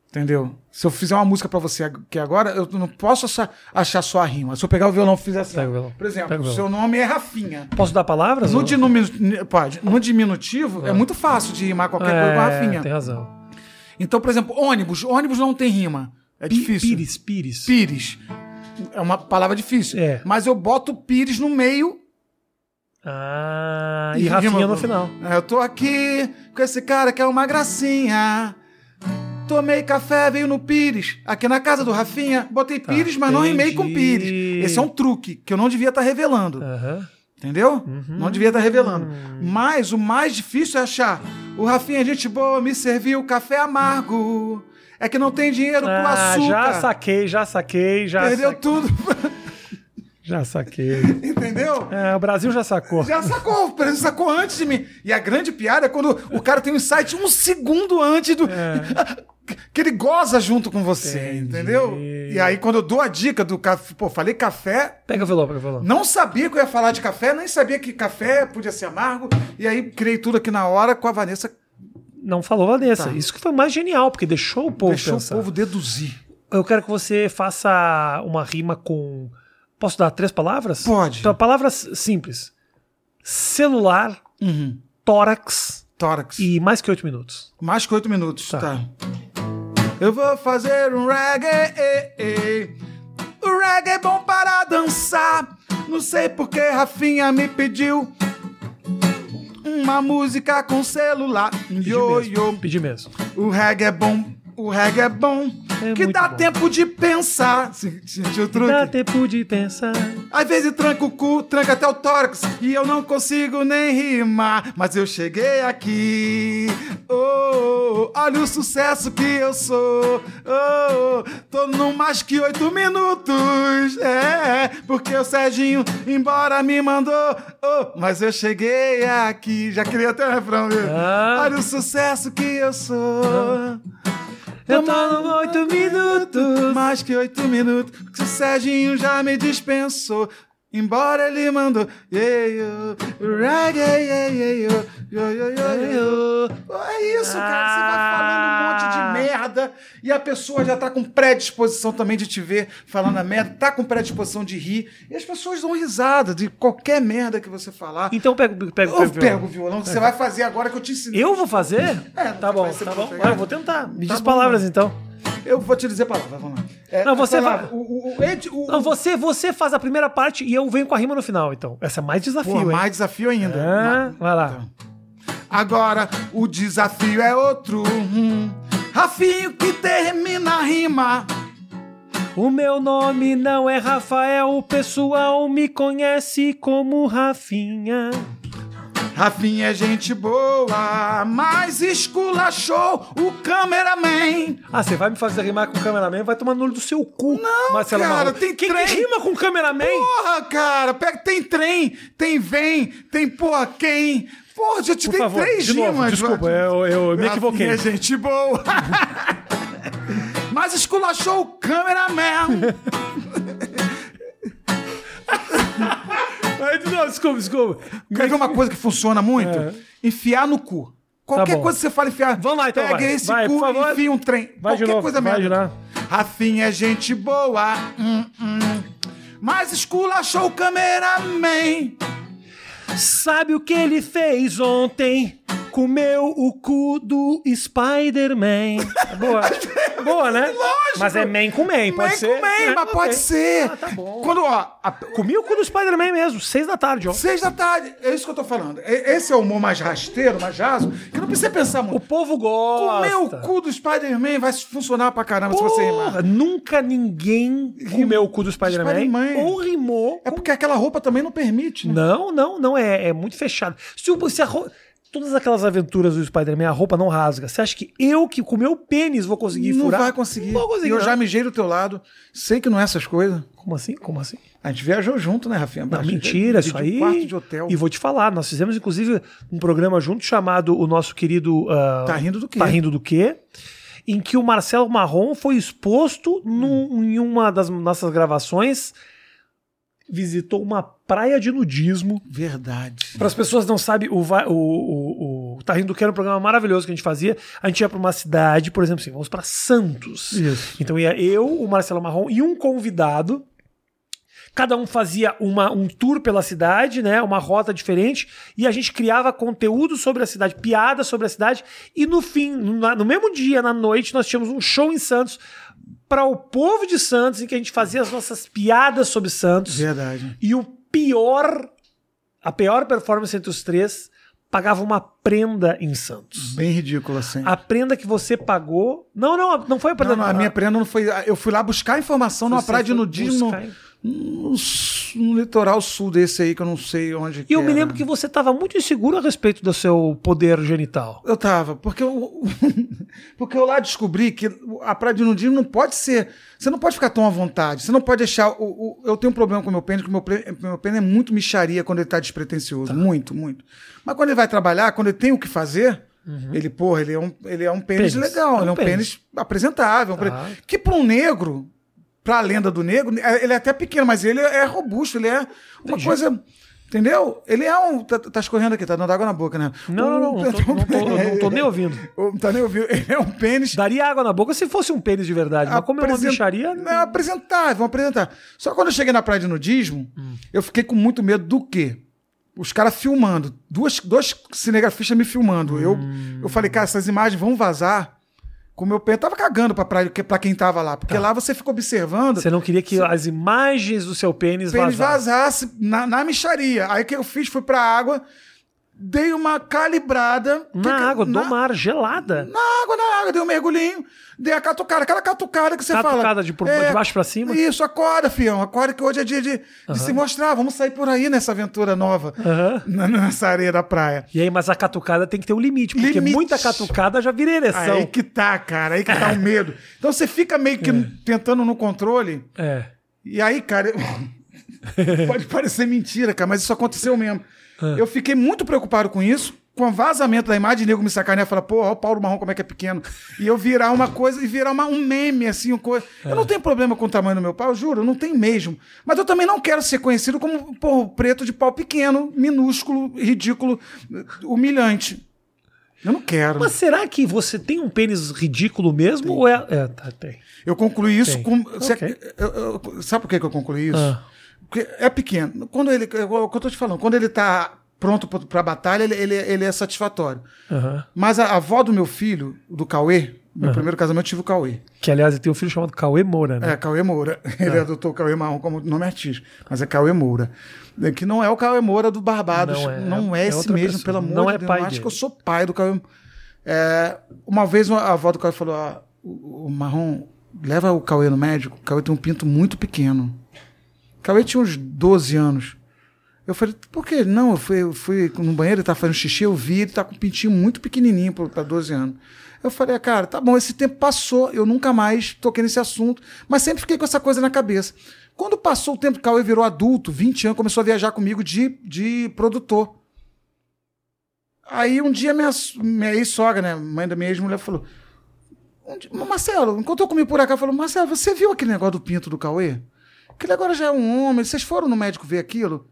[SPEAKER 2] Entendeu? Se eu fizer uma música pra você aqui agora, eu não posso achar, achar só a rima. Se eu pegar o violão e fizer assim. Por exemplo, seu nome é Rafinha.
[SPEAKER 1] Posso dar palavras?
[SPEAKER 2] No,
[SPEAKER 1] ou-
[SPEAKER 2] diminu... Pode. no diminutivo, é muito fácil de rimar qualquer coisa com
[SPEAKER 1] É,
[SPEAKER 2] Rafinha.
[SPEAKER 1] Tem razão.
[SPEAKER 2] Então, por exemplo, ônibus. Ônibus não tem rima. É
[SPEAKER 1] Pi-
[SPEAKER 2] difícil.
[SPEAKER 1] Pires, Pires.
[SPEAKER 2] Pires. É uma palavra difícil.
[SPEAKER 1] É.
[SPEAKER 2] Mas eu boto Pires no meio.
[SPEAKER 1] Ah,
[SPEAKER 2] E
[SPEAKER 1] e Rafinha
[SPEAKER 2] rima-
[SPEAKER 1] no final.
[SPEAKER 2] Eu tô aqui com esse cara que é uma gracinha. Tomei café, veio no Pires. Aqui na casa do Rafinha, botei Pires, mas não rimei com
[SPEAKER 1] Tá, entendi.
[SPEAKER 2] Pires. Esse é um truque que eu não devia estar revelando.
[SPEAKER 1] Aham.
[SPEAKER 2] Entendeu?
[SPEAKER 1] Uhum.
[SPEAKER 2] Não devia estar revelando. Mas o mais difícil é achar. O Rafinha, gente boa, me serviu café amargo. É que não tem dinheiro pro
[SPEAKER 1] Ah,
[SPEAKER 2] açúcar.
[SPEAKER 1] já saquei, já saquei, já
[SPEAKER 2] Perdeu
[SPEAKER 1] saquei.
[SPEAKER 2] tudo.
[SPEAKER 1] Já saquei.
[SPEAKER 2] Entendeu?
[SPEAKER 1] É, o Brasil já sacou.
[SPEAKER 2] Já sacou, o preço sacou antes de mim. E a grande piada é quando o cara tem um insight um segundo antes do. Que ele goza junto com você,
[SPEAKER 1] É. Entendi.
[SPEAKER 2] entendeu? E aí, quando eu dou a dica do café, pô, falei café,
[SPEAKER 1] Pega o violão, pega o violão.
[SPEAKER 2] não sabia que eu ia falar de café, nem sabia que café podia ser amargo. E aí, criei tudo aqui na hora com a Vanessa.
[SPEAKER 1] Não falou Vanessa.
[SPEAKER 2] Tá.
[SPEAKER 1] Isso que foi mais genial, porque deixou o povo
[SPEAKER 2] deixou
[SPEAKER 1] pensar.
[SPEAKER 2] o povo deduzir.
[SPEAKER 1] Eu quero que você faça uma rima com. Posso dar três palavras?
[SPEAKER 2] Pode.
[SPEAKER 1] Então, palavras simples: celular,
[SPEAKER 2] Uhum.
[SPEAKER 1] tórax
[SPEAKER 2] Tórax.
[SPEAKER 1] e mais que oito minutos.
[SPEAKER 2] Mais que oito minutos,
[SPEAKER 1] Tá.
[SPEAKER 2] tá. Eu vou fazer um reggae. O reggae é bom para dançar. Não sei porque Rafinha me pediu uma música com celular.
[SPEAKER 1] Pedi
[SPEAKER 2] Yo,
[SPEAKER 1] mesmo.
[SPEAKER 2] yo.
[SPEAKER 1] Pedi mesmo.
[SPEAKER 2] O reggae é bom. O reggae é bom.
[SPEAKER 1] É
[SPEAKER 2] que dá
[SPEAKER 1] bom.
[SPEAKER 2] tempo de pensar. Se- Sentiu o truque?
[SPEAKER 1] Dá tempo de pensar.
[SPEAKER 2] Às vezes tranca o cu, tranca até o tórax e eu não consigo nem rimar. Mas eu cheguei aqui. Oh, oh, olha o sucesso que eu sou. Oh, oh, tô no mais que oito minutos. É, porque o Serginho embora me mandou. Oh, mas eu cheguei aqui. Já queria até o refrão, viu?
[SPEAKER 1] Ah.
[SPEAKER 2] Olha o sucesso que eu sou.
[SPEAKER 1] Eu tô no oito minutos.
[SPEAKER 2] Mais que oito minutos, que o Serginho já me dispensou. Embora ele mandou. Yeah, yeah, yeah, yo, yo, yo, yo. Pô, É isso, cara. Você vai falando merda e a pessoa já tá com predisposição também de te ver falando a merda, tá com predisposição de rir. E as pessoas dão risada de qualquer merda que você falar.
[SPEAKER 1] Então pega, pega, pega,
[SPEAKER 2] Eu
[SPEAKER 1] pega o violão.
[SPEAKER 2] pego o violão que você vai fazer agora que eu te ensinei.
[SPEAKER 1] Eu vou fazer?
[SPEAKER 2] É,
[SPEAKER 1] tá bom, tá bom. Vai, eu vou tentar. Me
[SPEAKER 2] Tá
[SPEAKER 1] diz
[SPEAKER 2] bom,
[SPEAKER 1] palavras
[SPEAKER 2] né?
[SPEAKER 1] então.
[SPEAKER 2] Eu vou te dizer palavras, vamos lá. É,
[SPEAKER 1] Não, você vai-
[SPEAKER 2] O, o, o, Ed- o-
[SPEAKER 1] Não, você, você faz a primeira parte e eu venho com a rima no final, então. Essa é mais desafio,
[SPEAKER 2] Pô,
[SPEAKER 1] hein?
[SPEAKER 2] mais desafio ainda.
[SPEAKER 1] Ah, vai lá.
[SPEAKER 2] Agora o desafio é outro. Hum. Rafinho que termina a rima.
[SPEAKER 1] O meu nome não é Rafael, o pessoal me conhece como Rafinha.
[SPEAKER 2] Rafinha é gente boa, mas esculachou o cameraman.
[SPEAKER 1] Ah, você vai me fazer rimar com o cameraman? Vai tomar no olho do seu cu,
[SPEAKER 2] Não,
[SPEAKER 1] Marcelo
[SPEAKER 2] cara,
[SPEAKER 1] Marrom.
[SPEAKER 2] tem
[SPEAKER 1] Quem
[SPEAKER 2] trem.
[SPEAKER 1] que rima com cameraman?
[SPEAKER 2] Porra, cara, pega, tem trem, tem vem, tem porra quem. Porra, já te
[SPEAKER 1] Por
[SPEAKER 2] dei
[SPEAKER 1] favor,
[SPEAKER 2] três
[SPEAKER 1] de novo,
[SPEAKER 2] rimas.
[SPEAKER 1] desculpa, eu, eu me equivoquei.
[SPEAKER 2] Rafinha é gente boa. mas esculachou o cameraman.
[SPEAKER 1] Não, desculpa, desculpa.
[SPEAKER 2] Quer ver uma coisa que funciona muito?
[SPEAKER 1] É.
[SPEAKER 2] Enfiar no cu. Qualquer
[SPEAKER 1] bom.
[SPEAKER 2] coisa que você fala enfiar.
[SPEAKER 1] Vamos lá, então,
[SPEAKER 2] Pega
[SPEAKER 1] vai.
[SPEAKER 2] esse
[SPEAKER 1] Vai,
[SPEAKER 2] cu e enfia um trem.
[SPEAKER 1] Vai
[SPEAKER 2] Qualquer coisa
[SPEAKER 1] vai
[SPEAKER 2] mesmo.
[SPEAKER 1] novo.
[SPEAKER 2] Rafinha é gente boa. hum, hum. Mas esculachou o cameraman.
[SPEAKER 1] Sabe o que ele fez ontem? Comeu o cu do Spider-Man. Boa. Boa, né?
[SPEAKER 2] Lógico.
[SPEAKER 1] Mas é man com man, pode
[SPEAKER 2] Man
[SPEAKER 1] ser.
[SPEAKER 2] com man,
[SPEAKER 1] É,
[SPEAKER 2] mas
[SPEAKER 1] ok.
[SPEAKER 2] pode ser.
[SPEAKER 1] Ah, tá bom.
[SPEAKER 2] Quando, ó, a-
[SPEAKER 1] Comi o cu do Spider-Man mesmo, seis da tarde, ó.
[SPEAKER 2] seis da tarde, é isso que eu tô falando. Esse é o humor mais rasteiro, mais raso, que não precisa pensar
[SPEAKER 1] O
[SPEAKER 2] muito.
[SPEAKER 1] povo gosta.
[SPEAKER 2] Comer o cu do Spider-Man vai funcionar pra caramba se você rimar.
[SPEAKER 1] Porra, nunca ninguém comeu o cu do Spider-Man
[SPEAKER 2] Spider-Man.
[SPEAKER 1] ou rimou.
[SPEAKER 2] É porque aquela roupa também não permite, né?
[SPEAKER 1] Não, não, não, é, é muito fechado. Se, o- se a ro- Todas aquelas aventuras do Spider-Man, a roupa não rasga. Você acha que eu que com meu pênis vou conseguir
[SPEAKER 2] Não
[SPEAKER 1] furar?
[SPEAKER 2] vai conseguir.
[SPEAKER 1] Não vou conseguir.
[SPEAKER 2] E eu
[SPEAKER 1] não.
[SPEAKER 2] já mijei do teu lado. Sei que não é essas coisas.
[SPEAKER 1] Como assim? Como assim?
[SPEAKER 2] A gente viajou junto, né, Rafinha?
[SPEAKER 1] Não, mentira, isso aí.
[SPEAKER 2] quarto de hotel.
[SPEAKER 1] E vou te falar, nós fizemos inclusive um programa junto chamado o nosso querido. ah,
[SPEAKER 2] Tá rindo do quê?
[SPEAKER 1] Tá rindo do quê? Em que o Marcelo Marrom foi exposto num- em uma das nossas gravações. Visitou uma praia de nudismo.
[SPEAKER 2] Verdade.
[SPEAKER 1] Para as pessoas que não sabem, o, o, o, o Tá Rindo Que era um programa maravilhoso que a gente fazia. A gente ia para uma cidade, por exemplo, assim, vamos para Santos.
[SPEAKER 2] Isso.
[SPEAKER 1] Então ia eu, o Marcelo Marrom e um convidado. Cada um fazia uma, um tour pela cidade, né? Uma rota diferente. E a gente criava conteúdo sobre a cidade, piadas sobre a cidade. E no fim, no, no mesmo dia, na noite, nós tínhamos um show em Santos para o povo de Santos, em que a gente fazia as nossas piadas sobre Santos.
[SPEAKER 2] Verdade.
[SPEAKER 1] E o pior, a pior performance entre os três, pagava uma prenda em Santos.
[SPEAKER 2] Bem ridículo assim.
[SPEAKER 1] A prenda que você pagou. Não, não, não foi a prenda.
[SPEAKER 2] Não, não, a minha prenda não foi. Eu fui lá buscar informação numa praia de nudismo
[SPEAKER 1] buscar-
[SPEAKER 2] no, no, litoral sul desse aí, que eu não sei onde
[SPEAKER 1] E eu
[SPEAKER 2] que
[SPEAKER 1] me
[SPEAKER 2] era.
[SPEAKER 1] lembro que você estava muito inseguro a respeito do seu poder genital.
[SPEAKER 2] Eu tava, porque eu, porque eu lá descobri que a praia de nudismo não pode ser. Você não pode ficar tão à vontade. Você não pode deixar. O, o- eu tenho um problema com o meu pênis, que o meu, meu pênis é muito micharia quando ele tá despretensioso. Muito, muito. Mas quando ele vai trabalhar, quando ele tem o que fazer. Ele, porra, ele é um, ele é um pênis,
[SPEAKER 1] Pênis.
[SPEAKER 2] legal,
[SPEAKER 1] É um
[SPEAKER 2] ele é um pênis,
[SPEAKER 1] pênis.
[SPEAKER 2] apresentável. um
[SPEAKER 1] Tá.
[SPEAKER 2] pênis- Que para um negro, para a lenda do negro, é- ele é até pequeno, mas ele é robusto, ele é uma
[SPEAKER 1] Entendi.
[SPEAKER 2] coisa. Entendeu? Ele é um. Tá, tá escorrendo aqui, tá dando água na boca, né?
[SPEAKER 1] Não, não, não, não, tô, não, tô, não tô nem ouvindo.
[SPEAKER 2] Não tá nem ouvindo. Ele é um pênis.
[SPEAKER 1] Daria água na boca se fosse um pênis de verdade, mas como é uma
[SPEAKER 2] apresen-
[SPEAKER 1] bicharia.
[SPEAKER 2] Não, apresentável, vamos apresentar. Só que quando eu cheguei na praia de nudismo,
[SPEAKER 1] Hum.
[SPEAKER 2] eu fiquei com muito medo do quê? Os caras filmando. Duas, dois cinegrafistas me filmando. Eu,
[SPEAKER 1] Hum.
[SPEAKER 2] eu falei, cara, essas imagens vão vazar. Com o meu pé, eu tava cagando pra, praia, pra quem tava lá. Porque lá você fica observando.
[SPEAKER 1] Tá. Você não queria que as imagens do seu pênis,
[SPEAKER 2] pênis
[SPEAKER 1] vazassem.
[SPEAKER 2] vazasse na, na micharia. Aí o que eu fiz? Fui pra água, dei uma calibrada.
[SPEAKER 1] Na
[SPEAKER 2] Fica-
[SPEAKER 1] água,
[SPEAKER 2] na,
[SPEAKER 1] do mar, gelada.
[SPEAKER 2] Na água, na água, dei um mergulhinho, dei a catucada, aquela catucada que você fala.
[SPEAKER 1] Catucada de por- de baixo pra cima?
[SPEAKER 2] Isso, acorda, fião, acorda que hoje é dia de, de se mostrar, vamos sair por aí nessa aventura nova, na- nessa areia da praia.
[SPEAKER 1] E aí, mas a catucada tem que ter um limite, porque
[SPEAKER 2] Limite.
[SPEAKER 1] muita catucada já vira ereção.
[SPEAKER 2] Aí que tá, cara, aí que tá o medo. Então você fica meio que tentando no controle,
[SPEAKER 1] É.
[SPEAKER 2] e aí, cara, pode parecer mentira, cara, mas isso aconteceu mesmo. Eu fiquei muito preocupado com isso, com o vazamento da imagem, nego me sacanear e falar, pô, o Paulo Marrom como é que é pequeno. E eu virar uma coisa, e virar uma- um meme, assim, uma coisa. Eu não tenho problema com o tamanho do meu pau, juro, eu não tenho mesmo. Mas eu também não quero ser conhecido como, pô, preto de pau pequeno, minúsculo, ridículo, humilhante. Eu não quero.
[SPEAKER 1] Mas será que você tem um pênis ridículo mesmo? Ou é. É, tá, tem.
[SPEAKER 2] Eu concluí isso
[SPEAKER 1] Tem.
[SPEAKER 2] com. você-
[SPEAKER 1] Ok.
[SPEAKER 2] eu- eu- sabe por que que eu concluí isso?
[SPEAKER 1] Ah.
[SPEAKER 2] É pequeno. Quando ele. É o que eu tô te falando. Quando ele tá pronto pro- pra batalha, ele, ele, ele é satisfatório.
[SPEAKER 1] Aham.
[SPEAKER 2] Mas a, a avó do meu filho, do Cauê, meu primeiro casamento, eu tive o Cauê.
[SPEAKER 1] Que, aliás, tem um filho chamado Cauê Moura, né?
[SPEAKER 2] É, Cauê Moura. Ele adotou o Cauê Marrom como nome artístico. Mas é Cauê Moura. É, Que não é o Cauê Moura do Barbados.
[SPEAKER 1] Não é.
[SPEAKER 2] Não é,
[SPEAKER 1] É
[SPEAKER 2] esse mesmo,
[SPEAKER 1] pessoa.
[SPEAKER 2] pelo amor
[SPEAKER 1] Não
[SPEAKER 2] de
[SPEAKER 1] é
[SPEAKER 2] Deus.
[SPEAKER 1] pai
[SPEAKER 2] Eu Acho que eu sou pai do Cauê. É, uma vez a avó do Cauê falou: ó, o, o Marrom, leva o Cauê no médico. O Cauê tem um pinto muito pequeno. Cauê tinha uns 12 anos. Eu falei, por quê? Não, eu fui, eu fui no banheiro, ele tá fazendo xixi, eu vi, ele tá com um pintinho muito pequenininho para 12 anos. Eu falei, ah, cara, tá bom, esse tempo passou, eu nunca mais toquei nesse assunto, mas sempre fiquei com essa coisa na cabeça. Quando passou o tempo, o Cauê virou adulto, 20 anos, começou a viajar comigo de, de produtor. Aí um dia minha, minha ex-sogra, né, mãe da minha ex-mulher, falou: um dia, Marcelo, encontrou comigo por cá, falou: Marcelo, você viu aquele negócio do pinto do Cauê? Aquele agora já é um homem, vocês foram no médico ver aquilo?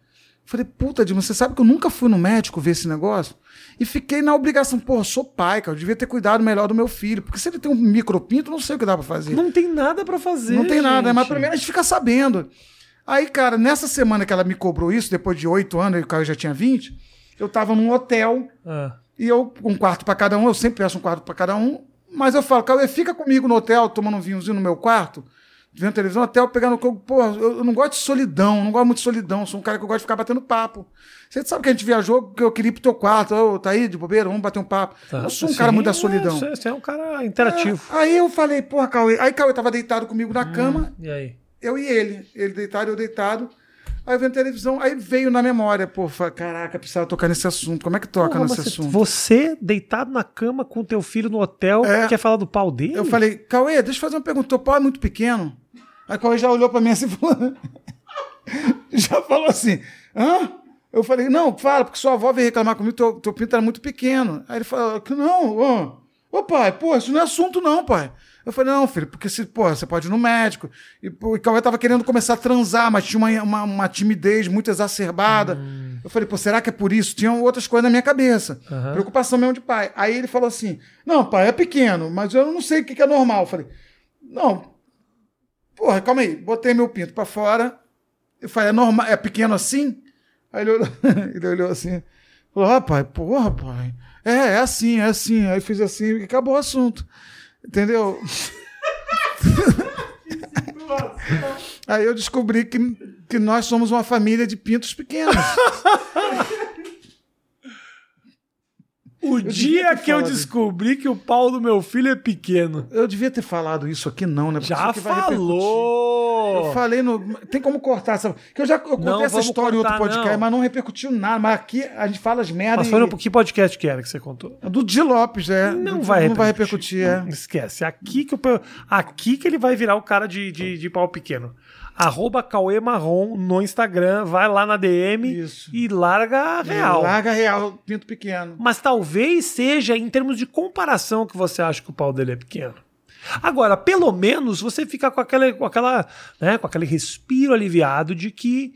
[SPEAKER 2] Falei, puta, Dilma, você sabe que eu nunca fui no médico ver esse negócio? E fiquei na obrigação, pô, sou pai, cara, eu devia ter cuidado melhor do meu filho. Porque se ele tem um micropinto, não sei o que dá pra fazer.
[SPEAKER 1] Não tem nada pra fazer.
[SPEAKER 2] Não tem nada,
[SPEAKER 1] gente.
[SPEAKER 2] mas pelo menos a gente fica sabendo. Aí, cara, nessa semana que ela me cobrou isso, depois de oito anos, e o cara já tinha 20, eu tava num hotel
[SPEAKER 1] Ah.
[SPEAKER 2] e eu, um quarto pra cada um, eu sempre peço um quarto pra cada um, mas eu falo, Cauê, fica comigo no hotel, tomando um vinhozinho no meu quarto, vendo televisão, até eu pegar no corpo. Pô, eu, não gosto de solidão, não gosto muito de solidão, sou um cara que eu gosto de ficar batendo papo. Você sabe que a gente viajou, que eu queria ir pro teu quarto, ô, tá aí de bobeira, vamos bater um papo.
[SPEAKER 1] Tá.
[SPEAKER 2] Eu sou um cara muito da
[SPEAKER 1] Sim,
[SPEAKER 2] solidão.
[SPEAKER 1] é, Você é um cara interativo.
[SPEAKER 2] É, aí eu falei, porra, Cauê. Aí Cauê tava deitado comigo na cama,
[SPEAKER 1] E aí?
[SPEAKER 2] eu e ele. Ele deitado, eu deitado. Aí eu vendo televisão, aí veio na memória, pô, caraca, precisava tocar nesse assunto. Como é que toca
[SPEAKER 1] Porra,
[SPEAKER 2] nesse assunto?
[SPEAKER 1] Você deitado na cama com teu filho no hotel,
[SPEAKER 2] É.
[SPEAKER 1] quer falar do pau dele?
[SPEAKER 2] Eu falei, Cauê, deixa eu fazer uma pergunta. Teu pau é muito pequeno? Aí o Cauê já olhou pra mim assim e falou. já falou assim, hã? Eu falei, não, fala, porque sua avó veio reclamar comigo, teu, teu pinto era muito pequeno. Aí ele falou, não, ô, ô pai, pô, isso não é assunto não, pai. Eu falei, não, filho, porque se, pô, você pode ir no médico. E o Cauê tava querendo começar a transar, mas tinha uma, uma, uma timidez muito exacerbada. Eu falei, pô, será que é por isso? Tinham outras coisas na minha cabeça.
[SPEAKER 1] Aham.
[SPEAKER 2] Preocupação mesmo de pai. Aí ele falou assim: Não, pai, é pequeno, mas eu não sei o que que é normal. Eu falei, não. Porra, calma aí. Botei meu pinto pra fora. Eu falei, é normal, é pequeno assim? Aí ele olhou, ele olhou assim. Falou, pai, porra, pai. É, é assim, é assim. Aí fiz assim e acabou o assunto. Entendeu? Aí eu descobri que, que nós somos uma família de pintos pequenos.
[SPEAKER 1] O dia que eu descobri que o pau do meu filho é pequeno.
[SPEAKER 2] Eu devia ter falado isso aqui, não, né? Porque
[SPEAKER 1] Já
[SPEAKER 2] vai repercutir.
[SPEAKER 1] falou!
[SPEAKER 2] Eu falei no. Tem como cortar essa. Que eu já eu contei
[SPEAKER 1] Não,
[SPEAKER 2] essa história em outro
[SPEAKER 1] cortar,
[SPEAKER 2] podcast,
[SPEAKER 1] não.
[SPEAKER 2] mas não repercutiu nada. Mas aqui a gente fala as merdas.
[SPEAKER 1] Mas foi no que podcast que era que você contou?
[SPEAKER 2] Do Di Lopes, é.
[SPEAKER 1] Não
[SPEAKER 2] Do-
[SPEAKER 1] vai
[SPEAKER 2] não vai
[SPEAKER 1] repercutir.
[SPEAKER 2] repercutir, é.
[SPEAKER 1] Esquece. Aqui que, pe- aqui que ele vai virar o cara de, de, de pau pequeno. Arroba Cauê Marrom no Instagram, vai lá na DM
[SPEAKER 2] Isso.
[SPEAKER 1] e larga a real.
[SPEAKER 2] Larga real, pinto pequeno.
[SPEAKER 1] Mas talvez seja em termos de comparação que você acha que o pau dele é pequeno. Agora, pelo menos você fica com aquela, com aquela, né, com aquele respiro aliviado de que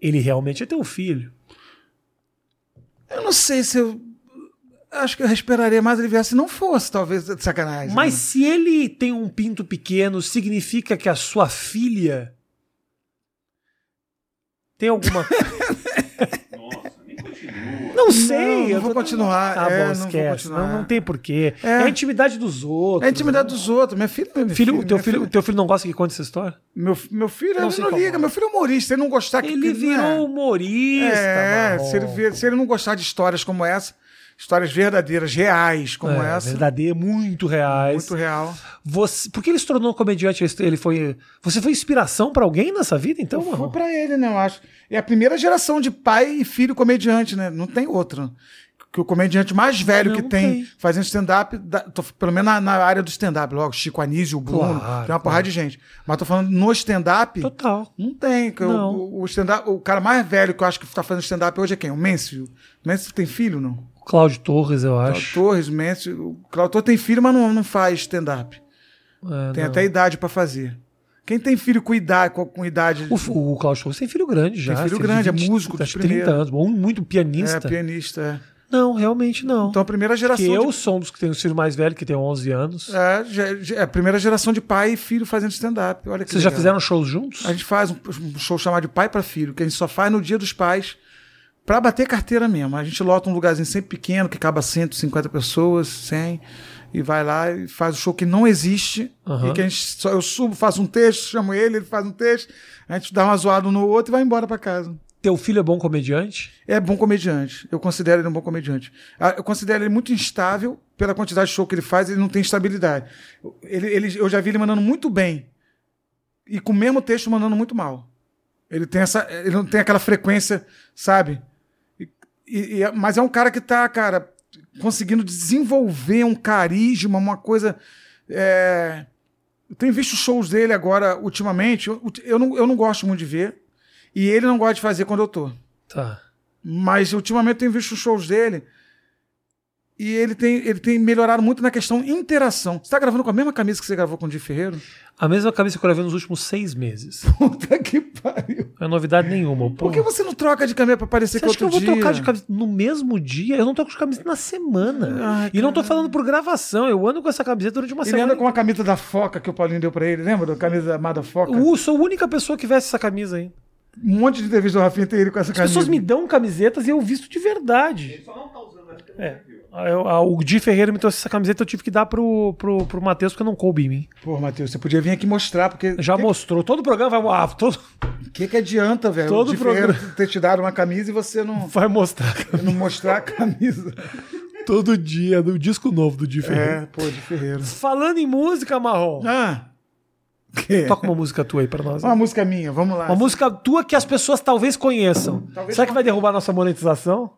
[SPEAKER 1] ele realmente é teu filho.
[SPEAKER 2] Eu não sei se eu. Acho que eu respiraria mais aliviar se não fosse, talvez, de sacanagem.
[SPEAKER 1] Mas
[SPEAKER 2] né?
[SPEAKER 1] se ele tem um pinto pequeno, significa que a sua filha tem alguma.
[SPEAKER 3] Nossa, nem continua.
[SPEAKER 1] Não sei.
[SPEAKER 2] Não,
[SPEAKER 1] eu
[SPEAKER 2] não vou continuar,
[SPEAKER 1] Tá
[SPEAKER 2] é,
[SPEAKER 1] bom,
[SPEAKER 2] não vou
[SPEAKER 1] esquece.
[SPEAKER 2] continuar.
[SPEAKER 1] Não, não tem porquê. É.
[SPEAKER 2] É.
[SPEAKER 1] a intimidade dos outros.
[SPEAKER 2] É a intimidade
[SPEAKER 1] né?
[SPEAKER 2] dos outros. Minha filha. Minha
[SPEAKER 1] Filho,
[SPEAKER 2] filha-
[SPEAKER 1] teu, filho,
[SPEAKER 2] filha-
[SPEAKER 1] teu filho não gosta que conte essa história?
[SPEAKER 2] Meu, meu filho,
[SPEAKER 1] Não
[SPEAKER 2] ele
[SPEAKER 1] se
[SPEAKER 2] não liga. Meu filho é humorista. Se ele não gostar que
[SPEAKER 1] Ele virou
[SPEAKER 2] né?
[SPEAKER 1] humorista.
[SPEAKER 2] É, se ele, se ele não gostar de histórias como essa, histórias verdadeiras, reais como
[SPEAKER 1] É,
[SPEAKER 2] essa,
[SPEAKER 1] verdadeiro, muito reais.
[SPEAKER 2] muito real.
[SPEAKER 1] Você, por que ele se tornou comediante? Ele foi, você foi inspiração pra alguém nessa vida, então?
[SPEAKER 2] Foi pra ele, né, eu acho. É a primeira geração de pai e filho comediante, né? Não tem outro. Que o comediante mais velho
[SPEAKER 1] Não
[SPEAKER 2] que tem,
[SPEAKER 1] tem.
[SPEAKER 2] fazendo stand-up, pelo menos na, na área do stand-up, logo, Chico Anísio, o Bruno,
[SPEAKER 1] Claro,
[SPEAKER 2] tem uma porrada de gente. Mas tô falando no stand-up,
[SPEAKER 1] Total.
[SPEAKER 2] não tem. que o-
[SPEAKER 1] Não.
[SPEAKER 2] O, o stand-up- o cara mais velho que eu acho que tá fazendo stand-up hoje é quem? O Mêncio. O Mêncio tem filho, não?
[SPEAKER 1] Cláudio Torres, eu
[SPEAKER 2] Cláudio
[SPEAKER 1] acho.
[SPEAKER 2] Torres, Mêncio. O Cláudio Torres tem filho, mas não, não faz stand-up.
[SPEAKER 1] É,
[SPEAKER 2] Tem
[SPEAKER 1] não.
[SPEAKER 2] até idade pra fazer. Quem tem filho com idade, com, com idade.
[SPEAKER 1] O, o Cláudio Torres tem filho grande já.
[SPEAKER 2] filho grande, é músico de
[SPEAKER 1] que 30
[SPEAKER 2] primeira.
[SPEAKER 1] anos. Bom, muito
[SPEAKER 2] é
[SPEAKER 1] pianista.
[SPEAKER 2] pianista. é.
[SPEAKER 1] Não, realmente não.
[SPEAKER 2] Então a primeira geração.
[SPEAKER 1] Porque eu
[SPEAKER 2] de-
[SPEAKER 1] sou um dos que tem um filho mais velho, que tem 11 anos.
[SPEAKER 2] é, já- já- é a primeira geração de pai e filho fazendo stand-up. Olha que
[SPEAKER 1] Vocês já
[SPEAKER 2] legal.
[SPEAKER 1] fizeram shows juntos?
[SPEAKER 2] A gente faz um, um show chamado de pai para filho, que a gente só faz no dia dos pais pra bater carteira mesmo. A gente lota um lugarzinho sempre pequeno, que acaba 150 pessoas, 100, e vai lá e faz o show que não existe.
[SPEAKER 1] Aham.
[SPEAKER 2] E que a gente só, eu subo, faço um texto, chamo ele, ele faz um texto, a gente dá uma zoada um no outro e vai embora para casa.
[SPEAKER 1] Teu filho é bom comediante?
[SPEAKER 2] É bom comediante. Eu considero ele um bom comediante. Ah, Eu considero ele muito instável pela quantidade de show que ele faz, ele não tem estabilidade. Ele, ele- eu já vi ele mandando muito bem e com o mesmo texto mandando muito mal. Ele tem essa. Ele não tem aquela frequência, sabe? E- e- e- mas é um cara que tá, cara, conseguindo desenvolver um carisma, uma coisa. é, Eu tenho visto shows dele agora, ultimamente. Eu, eu, não, eu não gosto muito de ver. E ele não gosta de fazer quando eu tô.
[SPEAKER 1] Tá.
[SPEAKER 2] Mas ultimamente eu tenho visto shows dele. E ele tem, ele tem melhorado muito na questão interação. Você tá gravando com a mesma camisa que você gravou com o Di Ferreiro?
[SPEAKER 1] A mesma camisa que eu gravei nos últimos seis meses.
[SPEAKER 2] Puta que pariu.
[SPEAKER 1] Não é novidade nenhuma. Pô.
[SPEAKER 2] Por que você não troca de camisa pra parecer
[SPEAKER 1] Você
[SPEAKER 2] que
[SPEAKER 1] acha que eu
[SPEAKER 2] outro
[SPEAKER 1] vou
[SPEAKER 2] dia?
[SPEAKER 1] trocar de camisa no mesmo dia? Eu não troco de camisa na semana.
[SPEAKER 2] Ai,
[SPEAKER 1] e não tô falando por gravação. Eu ando com essa camiseta durante uma
[SPEAKER 2] Ele
[SPEAKER 1] semana.
[SPEAKER 2] anda com a camisa da Foca que o Paulinho deu pra ele, lembra da camisa amada Foca?
[SPEAKER 1] Eu sou a única pessoa que veste essa camisa aí.
[SPEAKER 2] Um monte de entrevista do Rafinha tem ele com essa
[SPEAKER 1] As
[SPEAKER 2] camisa.
[SPEAKER 1] pessoas me dão camisetas e eu visto de verdade.
[SPEAKER 3] Ele só não tá usando essa porque
[SPEAKER 1] É. A- o Di Ferreira me trouxe essa camiseta, eu tive que dar pro, pro, pro Matheus porque não coube em mim.
[SPEAKER 2] Pô, Matheus, você podia vir aqui mostrar, porque.
[SPEAKER 1] Já
[SPEAKER 2] que,
[SPEAKER 1] mostrou. Todo o programa vai, ah, todo,
[SPEAKER 2] que, que adianta, velho?
[SPEAKER 1] Todo
[SPEAKER 2] o Di
[SPEAKER 1] programa.
[SPEAKER 2] Ferreira ter te dado uma camisa e você não,
[SPEAKER 1] vai mostrar
[SPEAKER 2] não mostrar a camisa.
[SPEAKER 1] todo dia do disco novo do Di Ferreira.
[SPEAKER 2] É, pô, Di Ferreira.
[SPEAKER 1] Falando em música, Marrom,
[SPEAKER 2] Ah! Que?
[SPEAKER 1] toca uma música tua aí pra nós.
[SPEAKER 2] Uma música minha, vamos lá.
[SPEAKER 1] Uma música tua que as pessoas talvez conheçam.
[SPEAKER 2] Talvez
[SPEAKER 1] Será que vai derrubar nossa monetização?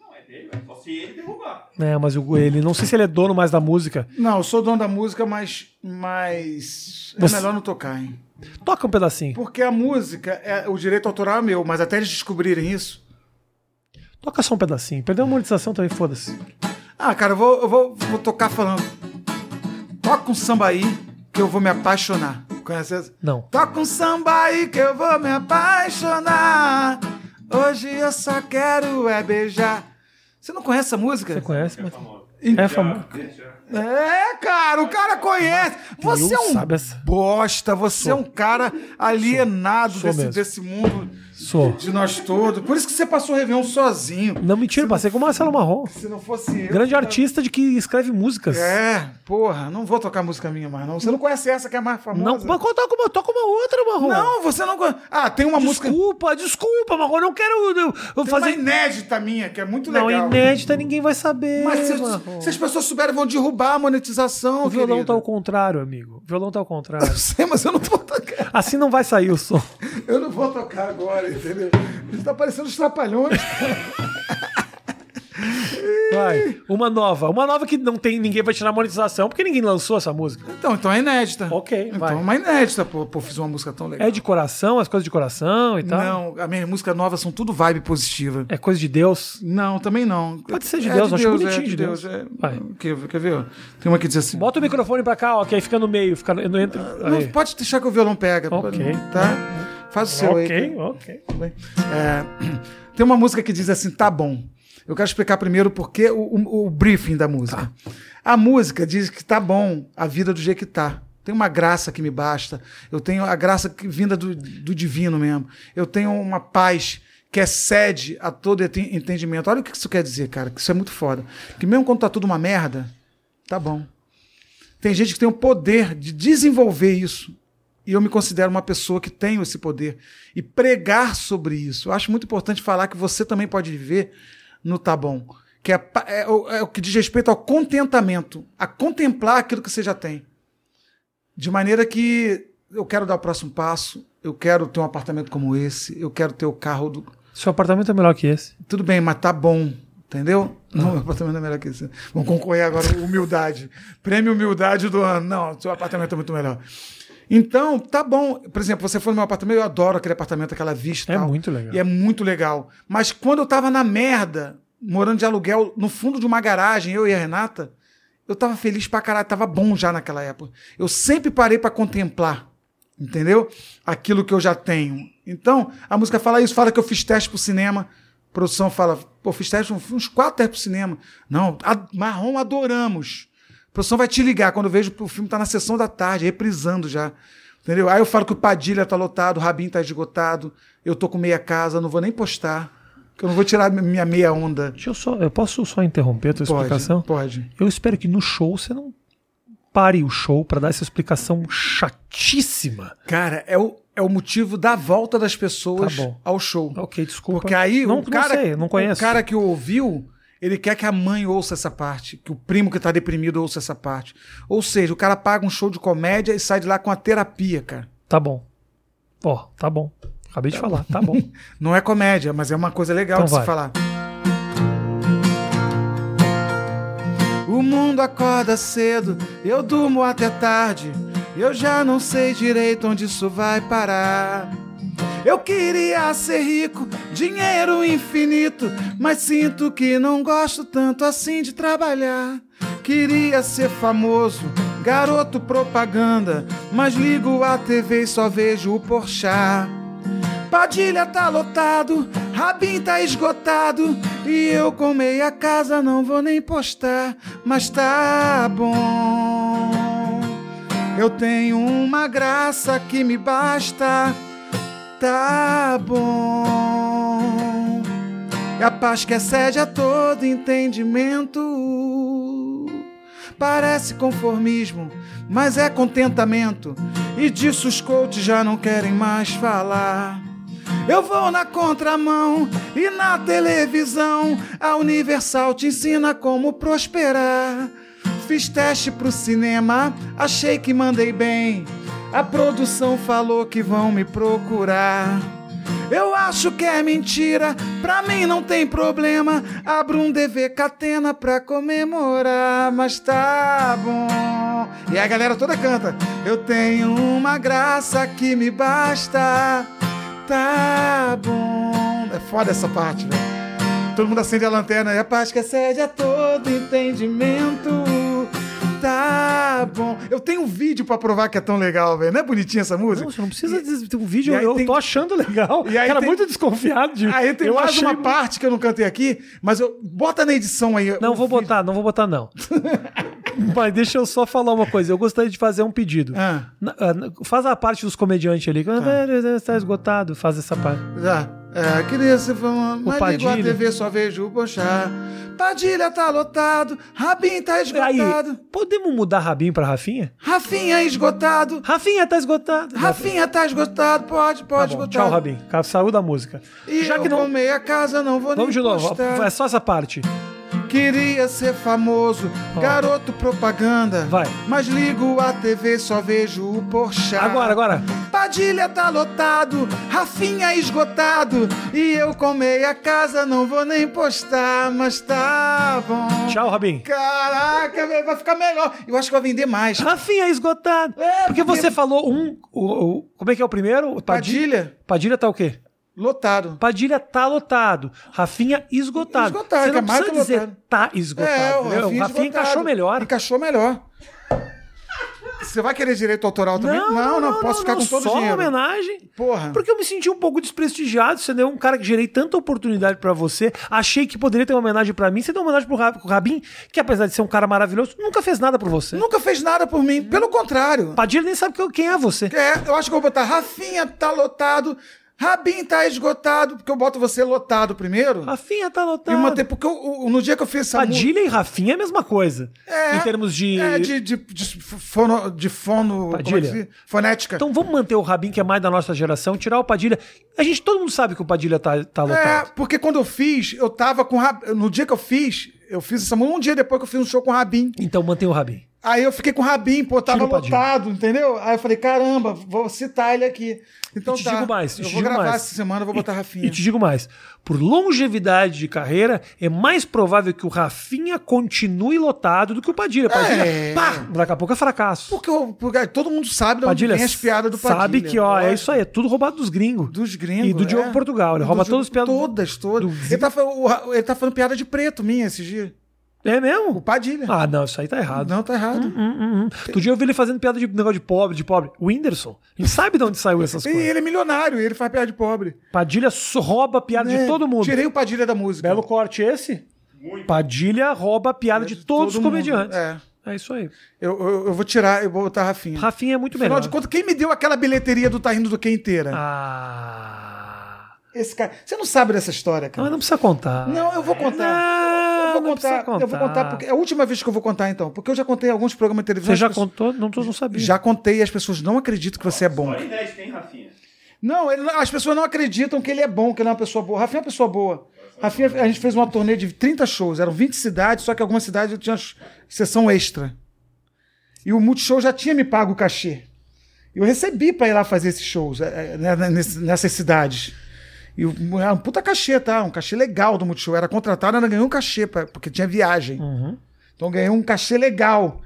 [SPEAKER 3] Não, é dele, velho. Só se ele derrubar.
[SPEAKER 1] É, mas o- ele, não sei se ele é dono mais da música.
[SPEAKER 2] Não, eu sou dono da música, mas. mas...
[SPEAKER 1] Você-
[SPEAKER 2] É melhor não tocar, hein?
[SPEAKER 1] Toca um pedacinho.
[SPEAKER 2] Porque a música, é, o direito autoral é meu, mas até eles descobrirem isso.
[SPEAKER 1] Toca só um pedacinho. Perdeu a monetização também, foda-se.
[SPEAKER 2] Ah, cara, eu vou, eu vou, vou tocar falando. Toca um samba aí que eu vou me apaixonar. Conhece essa?
[SPEAKER 1] Não.
[SPEAKER 2] Toca um samba aí que eu vou me apaixonar. Hoje eu só quero é beijar. Você não conhece essa música?
[SPEAKER 1] Você conhece, mas... É famoso.
[SPEAKER 2] É, cara, o cara conhece. Você é um bosta, você é um cara alienado desse, desse mundo
[SPEAKER 1] Sou.
[SPEAKER 2] de nós todos. Por isso que você passou o Réveillon sozinho.
[SPEAKER 1] Não, mentira, passei com o Marcelo Marrom.
[SPEAKER 2] Se não fosse eu.
[SPEAKER 1] Grande
[SPEAKER 2] eu-
[SPEAKER 1] artista de que escreve músicas.
[SPEAKER 2] É, porra, não vou tocar música minha mais, não. Você não conhece essa que é a mais famosa?
[SPEAKER 1] Não, mas toca uma, toca uma outra, Marrom.
[SPEAKER 2] Não, você não conhece. Ah, tem uma música.
[SPEAKER 1] Desculpa, desculpa, Marrom. Eu não quero eu, eu
[SPEAKER 2] Tem uma
[SPEAKER 1] fazer.
[SPEAKER 2] inédita minha, que é muito
[SPEAKER 1] Não,
[SPEAKER 2] legal.
[SPEAKER 1] inédita ninguém vai saber.
[SPEAKER 2] Mas se, se as pessoas souberem, vão derrubar a monetização.
[SPEAKER 1] O violão
[SPEAKER 2] querido.
[SPEAKER 1] tá ao contrário, amigo. O violão tá ao contrário.
[SPEAKER 2] Eu sei, mas eu não vou tocar.
[SPEAKER 1] Assim não vai sair o som.
[SPEAKER 2] Eu não vou tocar agora, entendeu? Isso tá parecendo os trapalhões.
[SPEAKER 1] Vai. Uma nova. Uma nova que não tem ninguém vai tirar a monetização, porque ninguém lançou essa música.
[SPEAKER 2] Então, então é inédita.
[SPEAKER 1] Ok,
[SPEAKER 2] Então
[SPEAKER 1] vai.
[SPEAKER 2] é uma inédita, pô, pô, fiz uma música tão legal.
[SPEAKER 1] É de coração, as coisas de coração e tal.
[SPEAKER 2] Não, a minha música nova são tudo vibe positiva.
[SPEAKER 1] É coisa de Deus.
[SPEAKER 2] Não, também não.
[SPEAKER 1] Pode ser de
[SPEAKER 2] É
[SPEAKER 1] Deus, acho bonitinho
[SPEAKER 2] é
[SPEAKER 1] de Deus.
[SPEAKER 2] É...
[SPEAKER 1] Vai.
[SPEAKER 2] Quer, quer ver? Tem uma que diz assim.
[SPEAKER 1] Bota o microfone pra cá, ó, que aí fica no meio. Fica, não entra.
[SPEAKER 2] Não, pode deixar que o violão pega.
[SPEAKER 1] Ok.
[SPEAKER 2] Tá? Faz o seu aí.
[SPEAKER 1] Ok, ok.
[SPEAKER 2] É, tem uma música que diz assim, tá bom. Eu quero explicar primeiro porque o, o- o briefing da música. A música diz que tá bom a vida do jeito que tá. Tem uma graça que me basta. Eu tenho a graça que, vinda do, do divino mesmo. Eu tenho uma paz que excede a todo ente- entendimento. Olha o que isso quer dizer, cara. Que isso é muito foda. Que mesmo quando tá tudo uma merda, tá bom. Tem gente que tem o poder de desenvolver isso. E eu me considero uma pessoa que tenho esse poder. E pregar sobre isso. Eu acho muito importante falar que você também pode viver no tá bom. Que é, é o- é o que diz respeito ao contentamento. A contemplar aquilo que você já tem. De maneira que eu quero dar o próximo passo. Eu quero ter um apartamento como esse. Eu quero ter o carro do.
[SPEAKER 1] Seu apartamento é melhor que esse.
[SPEAKER 2] Tudo bem, mas tá bom. Entendeu? Não, meu apartamento é melhor que esse. Vamos concorrer agora humildade. Prêmio humildade do ano. Não, seu apartamento é muito melhor. Então, tá bom. Por exemplo, você foi no meu apartamento, eu adoro aquele apartamento, aquela vista.
[SPEAKER 1] É
[SPEAKER 2] tal.
[SPEAKER 1] muito legal.
[SPEAKER 2] E é muito legal. Mas quando eu tava na merda, morando de aluguel, no fundo de uma garagem, eu e a Renata, eu tava feliz pra caralho, tava bom já naquela época. Eu sempre parei pra contemplar, entendeu? Aquilo que eu já tenho. Então, a música fala isso, fala que eu fiz teste pro cinema. A produção fala, pô, fiz teste, uns quatro testes pro cinema. Não, a, marrom adoramos. A produção vai te ligar quando eu vejo que o filme tá na sessão da tarde, reprisando já. Entendeu? Aí eu falo que o Padilha tá lotado, o Rabin tá esgotado, eu tô com meia casa, não vou nem postar. Que eu não vou tirar minha meia onda.
[SPEAKER 1] Deixa eu só. Eu posso só interromper a tua
[SPEAKER 2] Pode,
[SPEAKER 1] explicação?
[SPEAKER 2] pode.
[SPEAKER 1] Eu espero que no show você não pare o show pra dar essa explicação chatíssima.
[SPEAKER 2] Cara, é o, é o motivo da volta das pessoas
[SPEAKER 1] Tá bom.
[SPEAKER 2] ao show.
[SPEAKER 1] Ok, desculpa.
[SPEAKER 2] Porque aí
[SPEAKER 1] não,
[SPEAKER 2] o cara,
[SPEAKER 1] não sei, não conheço.
[SPEAKER 2] o cara que ouviu, ele quer que a mãe ouça essa parte, que o primo que tá deprimido ouça essa parte. Ou seja, o cara paga um show de comédia e sai de lá com a terapia, cara.
[SPEAKER 1] Tá bom. Ó, tá bom. Acabei de falar, tá bom.
[SPEAKER 2] Não é comédia, mas é uma coisa legal
[SPEAKER 1] Então
[SPEAKER 2] de se
[SPEAKER 1] vai.
[SPEAKER 2] falar. O mundo acorda cedo, eu durmo até tarde. Eu já não sei direito onde isso vai parar. Eu queria ser rico, dinheiro infinito, mas sinto que não gosto tanto assim de trabalhar. Queria ser famoso, garoto propaganda, mas ligo a TV e só vejo o Porchat. Padilha tá lotado, Rabin tá esgotado e eu com meia casa não vou nem postar, mas tá bom. Eu tenho uma graça que me basta, tá bom. E a paz que excede a todo entendimento. Parece conformismo, mas é contentamento. E disso os coaches já não querem mais falar. Eu vou na contramão e na televisão a Universal te ensina como prosperar. Fiz teste pro cinema, achei que mandei bem. A produção falou que vão me procurar. Eu acho que é mentira, pra mim não tem problema. Abro um DV Catena pra comemorar, mas tá bom. E a galera toda canta. Eu tenho uma graça que me basta. Tá bom. É foda essa parte, velho. Todo mundo acende a lanterna e a paz que excede a todo entendimento. Tá bom. Eu tenho um vídeo pra provar que é tão legal, velho. Não é bonitinha essa música?
[SPEAKER 1] Não, você não precisa de ter um vídeo,
[SPEAKER 2] E
[SPEAKER 1] eu
[SPEAKER 2] tem-
[SPEAKER 1] tô achando legal.
[SPEAKER 2] E aí
[SPEAKER 1] Cara,
[SPEAKER 2] tem-
[SPEAKER 1] muito desconfiado de.
[SPEAKER 2] Aí tem
[SPEAKER 1] eu
[SPEAKER 2] mais uma
[SPEAKER 1] muito-
[SPEAKER 2] parte que eu não cantei aqui, mas eu bota na edição aí.
[SPEAKER 1] Não vou
[SPEAKER 2] vídeo.
[SPEAKER 1] botar, não vou botar, não. Mas deixa eu só falar uma coisa. Eu gostaria de fazer um pedido.
[SPEAKER 2] Ah,
[SPEAKER 1] Na- ah, na- faz a parte dos comediantes ali. Está esgotado, faz essa parte.
[SPEAKER 2] já. É, queria ser famoso, mas ligo a
[SPEAKER 1] Padilha.
[SPEAKER 2] TV, só vejo o Pochá. Padilha tá lotado, Rabin tá
[SPEAKER 1] Aí,
[SPEAKER 2] esgotado,
[SPEAKER 1] podemos mudar Rabinho pra Rafinha?
[SPEAKER 2] Rafinha esgotado,
[SPEAKER 1] Rafinha tá esgotado.
[SPEAKER 2] Rafinha tá esgotado, pode,
[SPEAKER 1] Tá
[SPEAKER 2] pode
[SPEAKER 1] bom,
[SPEAKER 2] esgotar.
[SPEAKER 1] tchau, Rabinho. Cara, Saiu da música.
[SPEAKER 2] E
[SPEAKER 1] Já
[SPEAKER 2] eu
[SPEAKER 1] que não.
[SPEAKER 2] comei a casa, não vou
[SPEAKER 1] Vamos de
[SPEAKER 2] nem
[SPEAKER 1] novo.
[SPEAKER 2] postar.
[SPEAKER 1] É só essa parte.
[SPEAKER 2] Queria ser famoso,
[SPEAKER 1] Ó.
[SPEAKER 2] garoto propaganda.
[SPEAKER 1] Vai.
[SPEAKER 2] Mas ligo a TV, só vejo o Porsche.
[SPEAKER 1] Agora, agora.
[SPEAKER 2] Padilha tá lotado, Rafinha esgotado. E eu com meia casa, não vou nem postar, mas tá bom.
[SPEAKER 1] Tchau, Rabinho.
[SPEAKER 2] Caraca, vai ficar melhor. Eu acho que vai vender mais.
[SPEAKER 1] Rafinha esgotado.
[SPEAKER 2] É,
[SPEAKER 1] porque
[SPEAKER 2] porque-
[SPEAKER 1] você falou um. o- o- como é que é o primeiro? O
[SPEAKER 2] Padilha,
[SPEAKER 1] Padilha tá o quê?
[SPEAKER 2] Lotado.
[SPEAKER 1] Padilha tá lotado. Rafinha esgotado.
[SPEAKER 2] Esgotado,
[SPEAKER 1] Você
[SPEAKER 2] é
[SPEAKER 1] não precisa
[SPEAKER 2] que
[SPEAKER 1] dizer
[SPEAKER 2] lotado.
[SPEAKER 1] tá esgotado.
[SPEAKER 2] É, o? Rafinha,
[SPEAKER 1] o Rafinha
[SPEAKER 2] esgotado.
[SPEAKER 1] encaixou melhor.
[SPEAKER 2] Encaixou melhor. Você vai querer direito autoral também? Não, não, posso ficar com todo
[SPEAKER 1] só
[SPEAKER 2] o dinheiro.
[SPEAKER 1] uma homenagem.
[SPEAKER 2] Porra.
[SPEAKER 1] Porque eu me senti um pouco desprestigiado. Você deu um cara que gerei tanta oportunidade pra você. Achei que poderia ter uma homenagem pra mim. Você deu uma homenagem pro Ra- pro Rabin, que apesar de ser um cara maravilhoso, nunca fez nada por você.
[SPEAKER 2] Nunca fez nada por mim. Pelo contrário.
[SPEAKER 1] Padilha nem sabe que- quem é você.
[SPEAKER 2] É, eu acho que eu vou botar Rafinha tá lotado, Rabin tá esgotado, porque eu boto você lotado primeiro.
[SPEAKER 1] Rafinha tá
[SPEAKER 2] E
[SPEAKER 1] lotado.
[SPEAKER 2] manter, porque eu- no dia que eu fiz essa.
[SPEAKER 1] Padilha e Rafinha é a mesma coisa.
[SPEAKER 2] É,
[SPEAKER 1] em termos de.
[SPEAKER 2] É, de, de, de fono. De fono é
[SPEAKER 1] Padilha.
[SPEAKER 2] diz? Fonética.
[SPEAKER 1] Então vamos manter o Rabin, que é mais da nossa geração, tirar o Padilha. A gente, todo mundo sabe que o Padilha tá, tá
[SPEAKER 2] é,
[SPEAKER 1] lotado.
[SPEAKER 2] porque quando eu fiz, eu tava com. Rab- No dia que eu fiz, eu fiz essa música um dia depois que eu fiz um show com o Rabin.
[SPEAKER 1] Então mantém o Rabin.
[SPEAKER 2] Aí eu fiquei com o Rabin, pô, tava lotado, entendeu? Aí eu falei, caramba, vou citar ele aqui. Então
[SPEAKER 1] E te
[SPEAKER 2] tá.
[SPEAKER 1] digo mais,
[SPEAKER 2] eu vou gravar
[SPEAKER 1] mais.
[SPEAKER 2] essa semana, vou botar Rafinha.
[SPEAKER 1] E te digo mais: por longevidade de carreira, é mais provável que o Rafinha continue lotado do que o Padilha. Padilha,
[SPEAKER 2] É.
[SPEAKER 1] pá, daqui a pouco é fracasso.
[SPEAKER 2] Porque, porque todo mundo sabe onde
[SPEAKER 1] Padilha
[SPEAKER 2] vem as piadas do Padilha.
[SPEAKER 1] sabe que, ó, é isso aí, é tudo roubado dos gringos.
[SPEAKER 2] Dos gringos.
[SPEAKER 1] E do Diogo
[SPEAKER 2] é.
[SPEAKER 1] Portugal. Ele rouba
[SPEAKER 2] Diogo-
[SPEAKER 1] todas as piadas.
[SPEAKER 2] Todas, todas.
[SPEAKER 1] do-
[SPEAKER 2] Ele, tá, ele tá falando piada de preto minha esses dias.
[SPEAKER 1] É mesmo?
[SPEAKER 2] O Padilha.
[SPEAKER 1] Ah, não, isso aí tá errado.
[SPEAKER 2] Não, tá errado.
[SPEAKER 1] Hum, hum, hum. Outro dia eu vi ele fazendo piada de negócio de pobre, de pobre. O Whindersson. Gente sabe de onde saiu essas
[SPEAKER 2] E
[SPEAKER 1] coisas.
[SPEAKER 2] ele é milionário, ele faz piada de pobre.
[SPEAKER 1] Padilha rouba a piada de
[SPEAKER 2] É,
[SPEAKER 1] todo mundo.
[SPEAKER 2] Tirei o Padilha da música.
[SPEAKER 1] Belo corte esse? Padilha rouba a piada de todos os
[SPEAKER 2] todo mundo.
[SPEAKER 1] comediantes.
[SPEAKER 2] É.
[SPEAKER 1] É isso aí.
[SPEAKER 2] Eu, eu, eu vou tirar, eu vou botar Rafinha.
[SPEAKER 1] Rafinha é muito
[SPEAKER 2] Afinal
[SPEAKER 1] melhor.
[SPEAKER 2] de contas, quem me deu aquela bilheteria do Tá Rindo do Que inteira?
[SPEAKER 1] Ah.
[SPEAKER 2] Esse cara. Você não sabe dessa história, cara.
[SPEAKER 1] mas não precisa contar.
[SPEAKER 2] Não, eu vou contar.
[SPEAKER 1] Não,
[SPEAKER 2] eu vou
[SPEAKER 1] não
[SPEAKER 2] contar,
[SPEAKER 1] precisa
[SPEAKER 2] Eu vou contar porque é a última vez que eu vou contar então, porque eu já contei alguns programas de televisão.
[SPEAKER 1] Você já
[SPEAKER 2] as pessoas-
[SPEAKER 1] contou? Não, não sabia.
[SPEAKER 2] Já contei e as pessoas não acreditam que você é bom.
[SPEAKER 3] Só inédito, hein, Rafinha?
[SPEAKER 2] Não, ele as pessoas não acreditam que ele é bom, que ele é uma pessoa boa. Rafinha é uma pessoa boa. Rafinha, a gente fez uma turnê de 30 shows, eram 20 cidades, só que algumas cidades tinham sessão extra. E o Multishow já tinha me pago o cachê. Eu recebi pra ir lá fazer esses shows é, é, né, ness- nessas cidades. E era um puta cachê, tá? Um cachê legal do Multishow. Era contratado, ainda ganhei um cachê, pra- porque tinha viagem.
[SPEAKER 1] Uhum.
[SPEAKER 2] Então ganhei um cachê legal.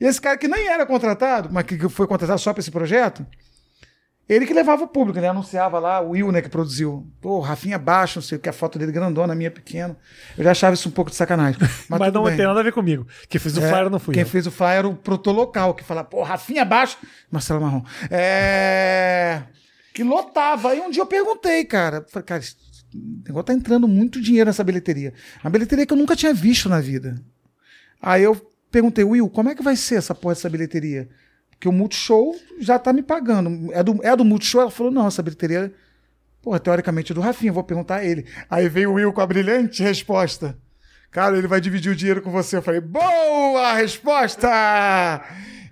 [SPEAKER 2] E esse cara que nem era contratado, mas que foi contratado só pra esse projeto, ele que levava o público, né? Anunciava lá, o Will, né, que produziu. Pô, Rafinha baixo, não sei o que, a foto dele grandona, a minha pequena. Eu já achava isso um pouco de sacanagem. Mas,
[SPEAKER 1] Mas, não
[SPEAKER 2] bem.
[SPEAKER 1] tem nada a ver comigo. Quem fez o
[SPEAKER 2] É,
[SPEAKER 1] flyer não fui
[SPEAKER 2] Quem
[SPEAKER 1] eu.
[SPEAKER 2] fez o flyer era o protolocal, que fala, pô, Rafinha baixo, Marcelo Marrom. É... Que lotava. Aí um dia eu perguntei, cara. Falei, cara, esse negócio tá entrando muito dinheiro nessa bilheteria. Uma bilheteria que eu nunca tinha visto na vida. Aí eu perguntei, Will, como é que vai ser essa porra dessa bilheteria? Porque o Multishow já tá me pagando. É do, é do Multishow? Ela falou, não, essa bilheteria, porra, teoricamente é do Rafinha, vou perguntar a ele. Aí veio o Will com a brilhante resposta. Cara, ele vai dividir o dinheiro com você. Eu falei, boa resposta!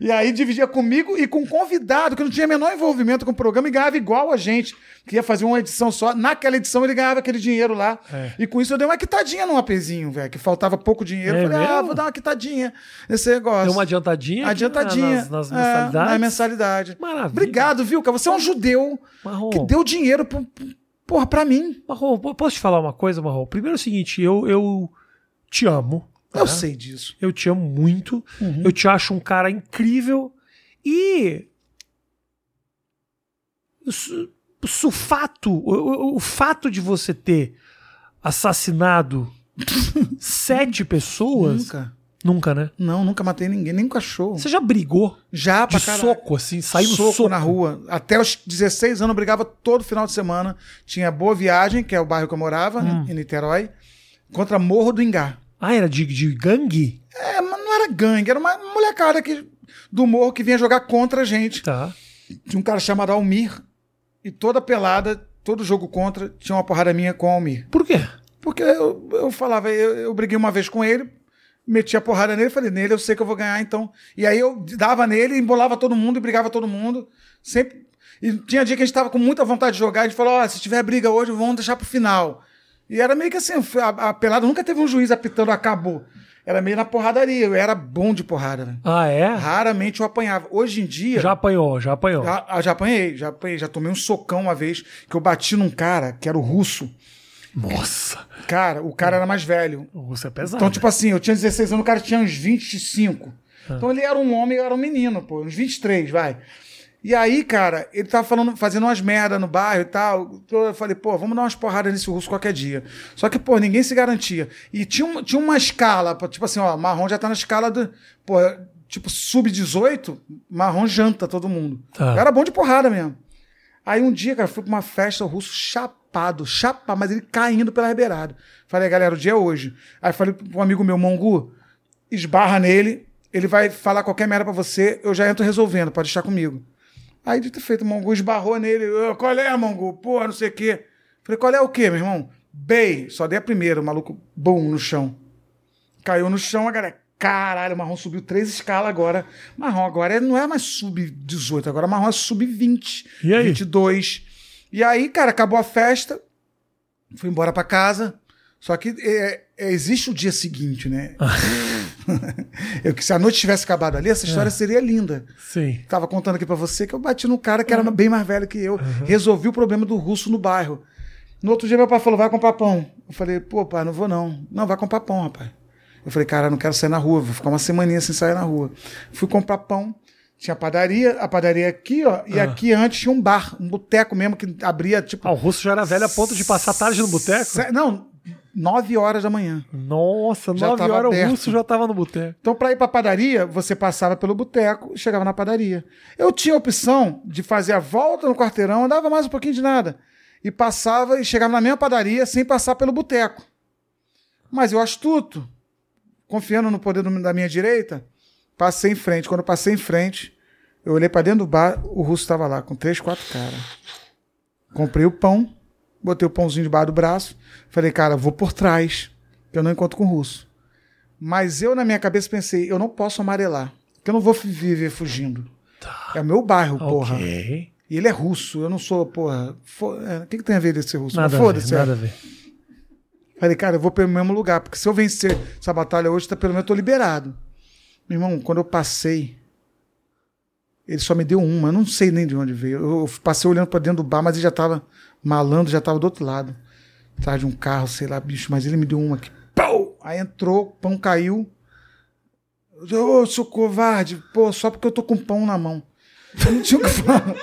[SPEAKER 2] E aí dividia comigo e com um convidado que não tinha menor envolvimento com o programa e ganhava igual a gente, que ia fazer uma edição só. Naquela edição ele ganhava aquele dinheiro lá.
[SPEAKER 1] É.
[SPEAKER 2] E com isso eu dei uma quitadinha num apezinho, velho, que faltava pouco dinheiro.
[SPEAKER 1] É
[SPEAKER 2] Eu falei, ah,
[SPEAKER 1] mesmo?
[SPEAKER 2] vou dar uma quitadinha nesse negócio.
[SPEAKER 1] Deu uma adiantadinha?
[SPEAKER 2] Adiantadinha.
[SPEAKER 1] Nas, nas
[SPEAKER 2] É,
[SPEAKER 1] mensalidades?
[SPEAKER 2] na mensalidade.
[SPEAKER 1] Maravilha.
[SPEAKER 2] Obrigado, viu, cara? Você é um judeu
[SPEAKER 1] Marrom,
[SPEAKER 2] que deu dinheiro pro, porra, pra mim.
[SPEAKER 1] Marrom, po- posso te falar uma coisa, Marrom? Primeiro é o seguinte, eu, eu te amo.
[SPEAKER 2] Eu sei disso.
[SPEAKER 1] Eu te amo muito.
[SPEAKER 2] Uhum.
[SPEAKER 1] Eu te acho um cara incrível. E. O, fato, o, o- fato de você ter assassinado sete pessoas.
[SPEAKER 2] Nunca.
[SPEAKER 1] Nunca, né?
[SPEAKER 2] Não, nunca matei ninguém, nem um cachorro.
[SPEAKER 1] Você já brigou
[SPEAKER 2] Já, pra
[SPEAKER 1] de
[SPEAKER 2] caralho.
[SPEAKER 1] soco, assim, saiu
[SPEAKER 2] soco,
[SPEAKER 1] soco,
[SPEAKER 2] na rua. Até os 16 anos eu brigava todo final de semana. Tinha Boa Viagem, que é o bairro que eu morava,
[SPEAKER 1] Hum.
[SPEAKER 2] em Niterói, contra Morro do Ingá.
[SPEAKER 1] Ah, era de, de gangue?
[SPEAKER 2] É, mas não era gangue, era uma molecada que, do morro que vinha jogar contra a gente.
[SPEAKER 1] Tá.
[SPEAKER 2] Tinha um cara chamado Almir, e toda pelada, todo jogo contra, tinha uma porrada minha com o Almir.
[SPEAKER 1] Por quê?
[SPEAKER 2] Porque eu, eu falava, eu, eu briguei uma vez com ele, meti a porrada nele, falei, nele eu sei que eu vou ganhar, então. E aí eu dava nele, embolava todo mundo e brigava todo mundo. Sempre. E tinha dia que a gente tava com muita vontade de jogar, a gente falou, ó, se tiver briga hoje, vamos deixar pro final. E era meio que assim, a, a pelada nunca teve um juiz apitando, acabou. Era meio na porradaria, eu era bom de porrada, velho.
[SPEAKER 1] Ah, é?
[SPEAKER 2] Raramente eu apanhava. Hoje em dia.
[SPEAKER 1] Já apanhou, já apanhou.
[SPEAKER 2] Já, ah, já apanhei, já apanhei, já tomei um socão uma vez que eu bati num cara que era o russo.
[SPEAKER 1] Nossa,
[SPEAKER 2] Cara, o cara era mais velho.
[SPEAKER 1] você é pesado.
[SPEAKER 2] Então, tipo assim, eu tinha 16 anos, o cara tinha uns 25.
[SPEAKER 1] Ah.
[SPEAKER 2] Então ele era um homem, eu era um menino, pô, uns 23, vai. E aí, cara, ele tava falando, fazendo umas merda no bairro e tal. Então Eu falei, pô, vamos dar umas porradas nesse russo qualquer dia. Só que, pô, ninguém se garantia. E tinha, uma- tinha uma escala, tipo assim, ó, marrom já tá na escala do. Pô, tipo, sub-18, marrom janta todo mundo.
[SPEAKER 1] Tá.
[SPEAKER 2] Era bom de porrada mesmo. Aí um dia, cara, fui pra uma festa, o russo chapado, chapado, mas ele caindo pela beirada. Falei, galera, o dia é hoje. Aí falei pro amigo meu, Mongu, esbarra nele, ele vai falar qualquer merda pra você, eu já entro resolvendo, pode deixar comigo. Aí, dito feito, o Mongu esbarrou nele, "Ô, qual é, Mongu? Porra, não sei o quê. Falei, qual é o quê, meu irmão? Bey, só dei a primeira, o maluco, bum, no chão. Caiu no chão, a galera, caralho, o Marrom subiu três escalas agora. Marrom agora não é mais sub-18, agora Marrom é sub-20.
[SPEAKER 1] E aí?
[SPEAKER 2] 22. E aí, cara, acabou a festa, fui embora pra casa. Só que é, é, existe o dia seguinte, né? eu, que se a noite tivesse acabado ali, essa história seria linda.
[SPEAKER 1] Sim.
[SPEAKER 2] Tava contando aqui pra você que eu bati num cara que era bem mais velho que eu. Resolvi o problema do russo no bairro. No outro dia, meu pai falou: vai comprar pão. Eu falei: pô, pai, não vou não. Não, vai comprar pão, rapaz. Eu falei: cara, não quero sair na rua, vou ficar uma semaninha sem sair na rua. Fui comprar pão. Tinha padaria, a padaria aqui, ó, e
[SPEAKER 1] Ah.
[SPEAKER 2] aqui antes tinha um bar, um boteco mesmo que abria tipo.
[SPEAKER 1] Ah, o russo já era velho a ponto de passar tarde no boteco?
[SPEAKER 2] Não, nove horas da manhã.
[SPEAKER 1] Nossa,
[SPEAKER 2] Já
[SPEAKER 1] nove
[SPEAKER 2] tava
[SPEAKER 1] horas o
[SPEAKER 2] aberto.
[SPEAKER 1] russo já tava no boteco.
[SPEAKER 2] Então, para ir para padaria, você passava pelo boteco e chegava na padaria. Eu tinha a opção de fazer a volta no quarteirão, andava mais um pouquinho de nada. E passava e chegava na mesma padaria sem passar pelo boteco. Mas eu, astuto, confiando no poder da minha direita, passei em frente. Quando eu passei em frente, eu olhei para dentro do bar, o russo estava lá, com três, quatro caras. Comprei o pão, botei o pãozinho debaixo do braço, falei, cara, vou por trás, que eu não encontro com o russo. Mas eu, na minha cabeça, pensei, eu não posso amarelar. Porque eu não vou viver fugindo. É o meu bairro, porra.
[SPEAKER 1] Ok.
[SPEAKER 2] E ele é russo, eu não sou, porra. é, O que, que tem a ver desse russo?
[SPEAKER 1] Nada
[SPEAKER 2] Mas
[SPEAKER 1] a ver,
[SPEAKER 2] Foda-se. é.
[SPEAKER 1] nada a ver.
[SPEAKER 2] Falei, cara, eu vou pelo mesmo lugar, porque se eu vencer essa batalha hoje, tá, pelo menos eu tô liberado. Meu irmão, quando eu passei, Ele só me deu uma, eu não sei nem de onde veio. Eu passei olhando pra dentro do bar, mas ele já tava malando, já tava do outro lado. Atrás de um carro, sei lá, bicho, mas ele me deu uma aqui. Pau! Aí entrou, pão caiu. Ô, oh, seu covarde, pô, só porque eu tô com pão na mão. Eu não tinha o que falar.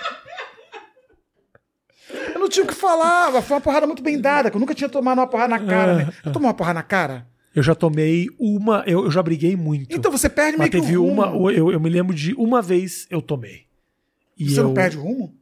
[SPEAKER 2] Eu não tinha o que falar. Foi uma porrada muito bem dada, que eu nunca tinha tomado uma porrada na cara, né? Eu tomei uma porrada na cara?
[SPEAKER 1] Eu já tomei uma, eu, eu já briguei muito.
[SPEAKER 2] Então você perde
[SPEAKER 1] Mas
[SPEAKER 2] meio que o rumo.
[SPEAKER 1] uma, eu, eu me lembro de uma vez eu tomei. E
[SPEAKER 2] Você
[SPEAKER 1] eu,
[SPEAKER 2] não perde o rumo?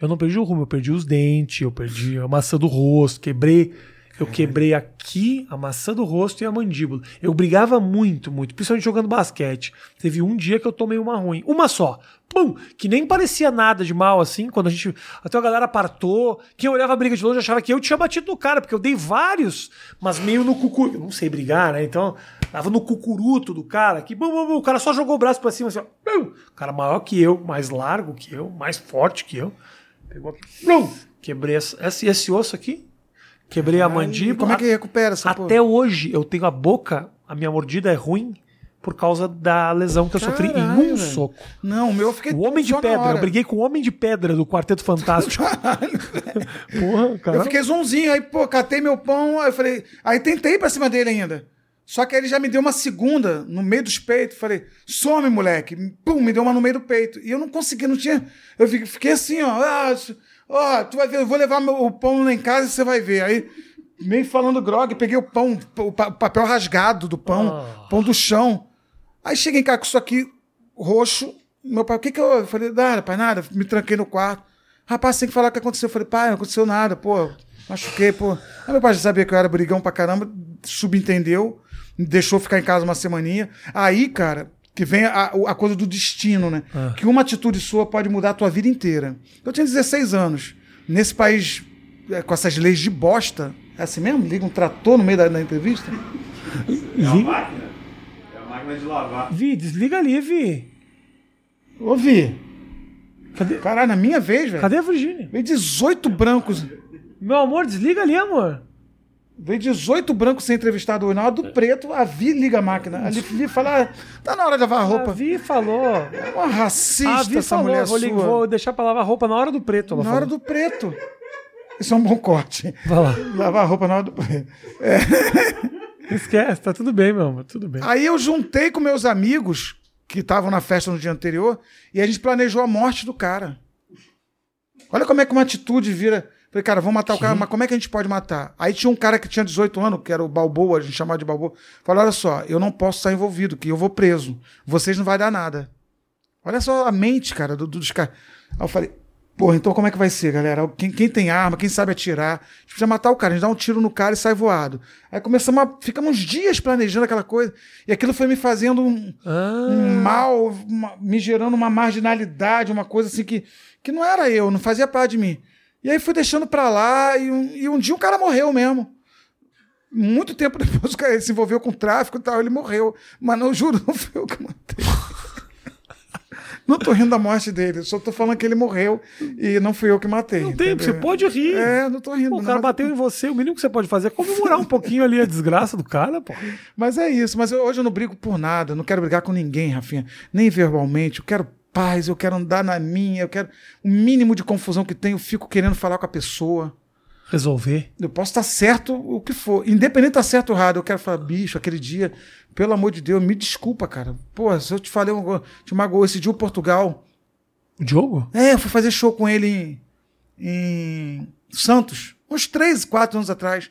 [SPEAKER 1] Eu não perdi o rumo, eu perdi os dentes, eu perdi a maçã do rosto, quebrei. Eu quebrei aqui a maçã do rosto e a mandíbula. Eu brigava muito, muito, principalmente jogando basquete. Teve um dia que eu tomei uma ruim. Uma só. Pum! Que nem parecia nada de mal assim. Quando a gente. Até a galera partou. Quem olhava a briga de longe achava que eu tinha batido no cara, porque eu dei vários, mas meio no cucu. Eu não sei brigar, né? Então, tava no cucuruto do cara. Que bum, bum, bum, o cara só jogou o braço pra cima assim, ó. Cara maior que eu, mais largo que eu, mais forte que eu. Pegou aqui. Quebrei esse, esse, osso aqui. Quebrei a mandíbula.
[SPEAKER 2] Como é que recupera essa
[SPEAKER 1] Até hoje eu tenho a boca, a minha mordida é ruim por causa da lesão que eu sofri em um
[SPEAKER 2] Caralho, velho.
[SPEAKER 1] soco.
[SPEAKER 2] Não, o meu eu fiquei.
[SPEAKER 1] O Homem de Pedra, eu briguei com o Homem de Pedra do Quarteto Fantástico. Porra, cara.
[SPEAKER 2] Eu fiquei zonzinho, aí, pô, catei meu pão, aí eu falei. Aí tentei pra cima dele ainda. Só que aí ele já me deu uma segunda no meio dos peitos. Falei, some, moleque. Pum, me deu uma no meio do peito. E eu não consegui, não tinha. Eu fiquei, assim, ó. Ah, ó, tu vai ver, eu vou levar meu, o pão lá em casa e você vai ver. Aí, meio falando grog, peguei o pão, o pa- papel rasgado do pão,
[SPEAKER 1] Ah.
[SPEAKER 2] pão do chão. Aí cheguei em casa com isso aqui roxo. Meu pai, o que que eu. Eu falei, nada, pai, nada. Me tranquei no quarto. Rapaz, tem que falar o que aconteceu. Eu falei, pai, não aconteceu nada, pô. Machuquei, pô. Aí meu pai já sabia que eu era brigão pra caramba, subentendeu, deixou ficar em casa uma semaninha. Aí, cara, que vem a, a coisa do destino, né? Que uma atitude sua pode mudar a tua vida inteira. Eu tinha 16 anos. Nesse país, é, com essas leis de bosta, é assim mesmo? Liga um trator no meio da, da entrevista?
[SPEAKER 3] É a máquina. É a máquina de lavar.
[SPEAKER 1] Vi, desliga ali, Vi.
[SPEAKER 2] Ouvi.
[SPEAKER 1] Cadê,
[SPEAKER 2] Caralho, na minha vez, velho.
[SPEAKER 1] cadê a Virgínia?
[SPEAKER 2] Veio 18 brancos.
[SPEAKER 1] Meu amor, desliga ali, amor.
[SPEAKER 2] Veio 18 brancos ser entrevistado hoje. Na hora do preto, a Vi liga a máquina. A Vi fala, ah, tá na hora de lavar a
[SPEAKER 1] A
[SPEAKER 2] roupa.
[SPEAKER 1] Vi falou.
[SPEAKER 2] Uma racista
[SPEAKER 1] A Vi
[SPEAKER 2] essa
[SPEAKER 1] falou,
[SPEAKER 2] mulher
[SPEAKER 1] vou,
[SPEAKER 2] sua.
[SPEAKER 1] vou deixar pra lavar roupa na hora do preto. Ela
[SPEAKER 2] Na
[SPEAKER 1] falou.
[SPEAKER 2] hora do preto. Isso é um bom corte.
[SPEAKER 1] Vai lá.
[SPEAKER 2] Lavar a roupa na hora do preto.
[SPEAKER 1] Esquece, tá tudo bem, meu amor, tudo bem.
[SPEAKER 2] Aí eu juntei com meus amigos que estavam na festa no dia anterior e a gente planejou a morte do cara. Olha como é que uma atitude vira. Falei, cara, vamos matar o cara, mas como é que a gente pode matar? Aí tinha um cara que tinha 18 anos, que era o Balboa, a gente chamava de Balboa. Falou: olha só, eu não posso estar envolvido, que eu vou preso. Vocês não vai dar nada. Olha só a mente, cara, do- dos caras. Aí eu falei, porra, então como é que vai ser, galera? Quem, quem tem arma, quem sabe atirar, a gente precisa matar o cara, a gente dá um tiro no cara e sai voado. Aí começamos a. Ficamos uns dias planejando aquela coisa. E aquilo foi me fazendo um,
[SPEAKER 1] Ah,
[SPEAKER 2] um mal, uma- me gerando uma marginalidade, uma coisa assim que, que não era eu, não fazia parte de mim. E aí fui deixando pra lá e um, e um dia um cara morreu mesmo. Muito tempo depois o cara se envolveu com tráfico e tal, ele morreu. Mas não juro, não foi eu que matei. Não tô rindo da morte dele, só tô falando que ele morreu e não fui eu que matei.
[SPEAKER 1] não tem,
[SPEAKER 2] entendeu?
[SPEAKER 1] você pode rir.
[SPEAKER 2] É, não tô rindo.
[SPEAKER 1] Pô, o cara bateu em você, o mínimo que você pode fazer é comemorar um pouquinho ali a desgraça do cara, pô.
[SPEAKER 2] Mas é isso, mas eu- hoje eu não brigo por nada, não quero brigar com ninguém, Rafinha, nem verbalmente, eu quero paz, eu quero andar na minha, eu quero o mínimo de confusão que tem, eu fico querendo falar com a pessoa.
[SPEAKER 1] Resolver.
[SPEAKER 2] Eu posso estar certo o que for, independente de estar certo ou errado, eu quero falar, bicho, aquele dia, pelo amor de Deus, me desculpa, cara. Pô, se eu te falei, um- te magoou esse dia o Portugal.
[SPEAKER 1] O Diogo?
[SPEAKER 2] É, eu fui fazer show com ele em, em Santos, uns três, quatro anos atrás.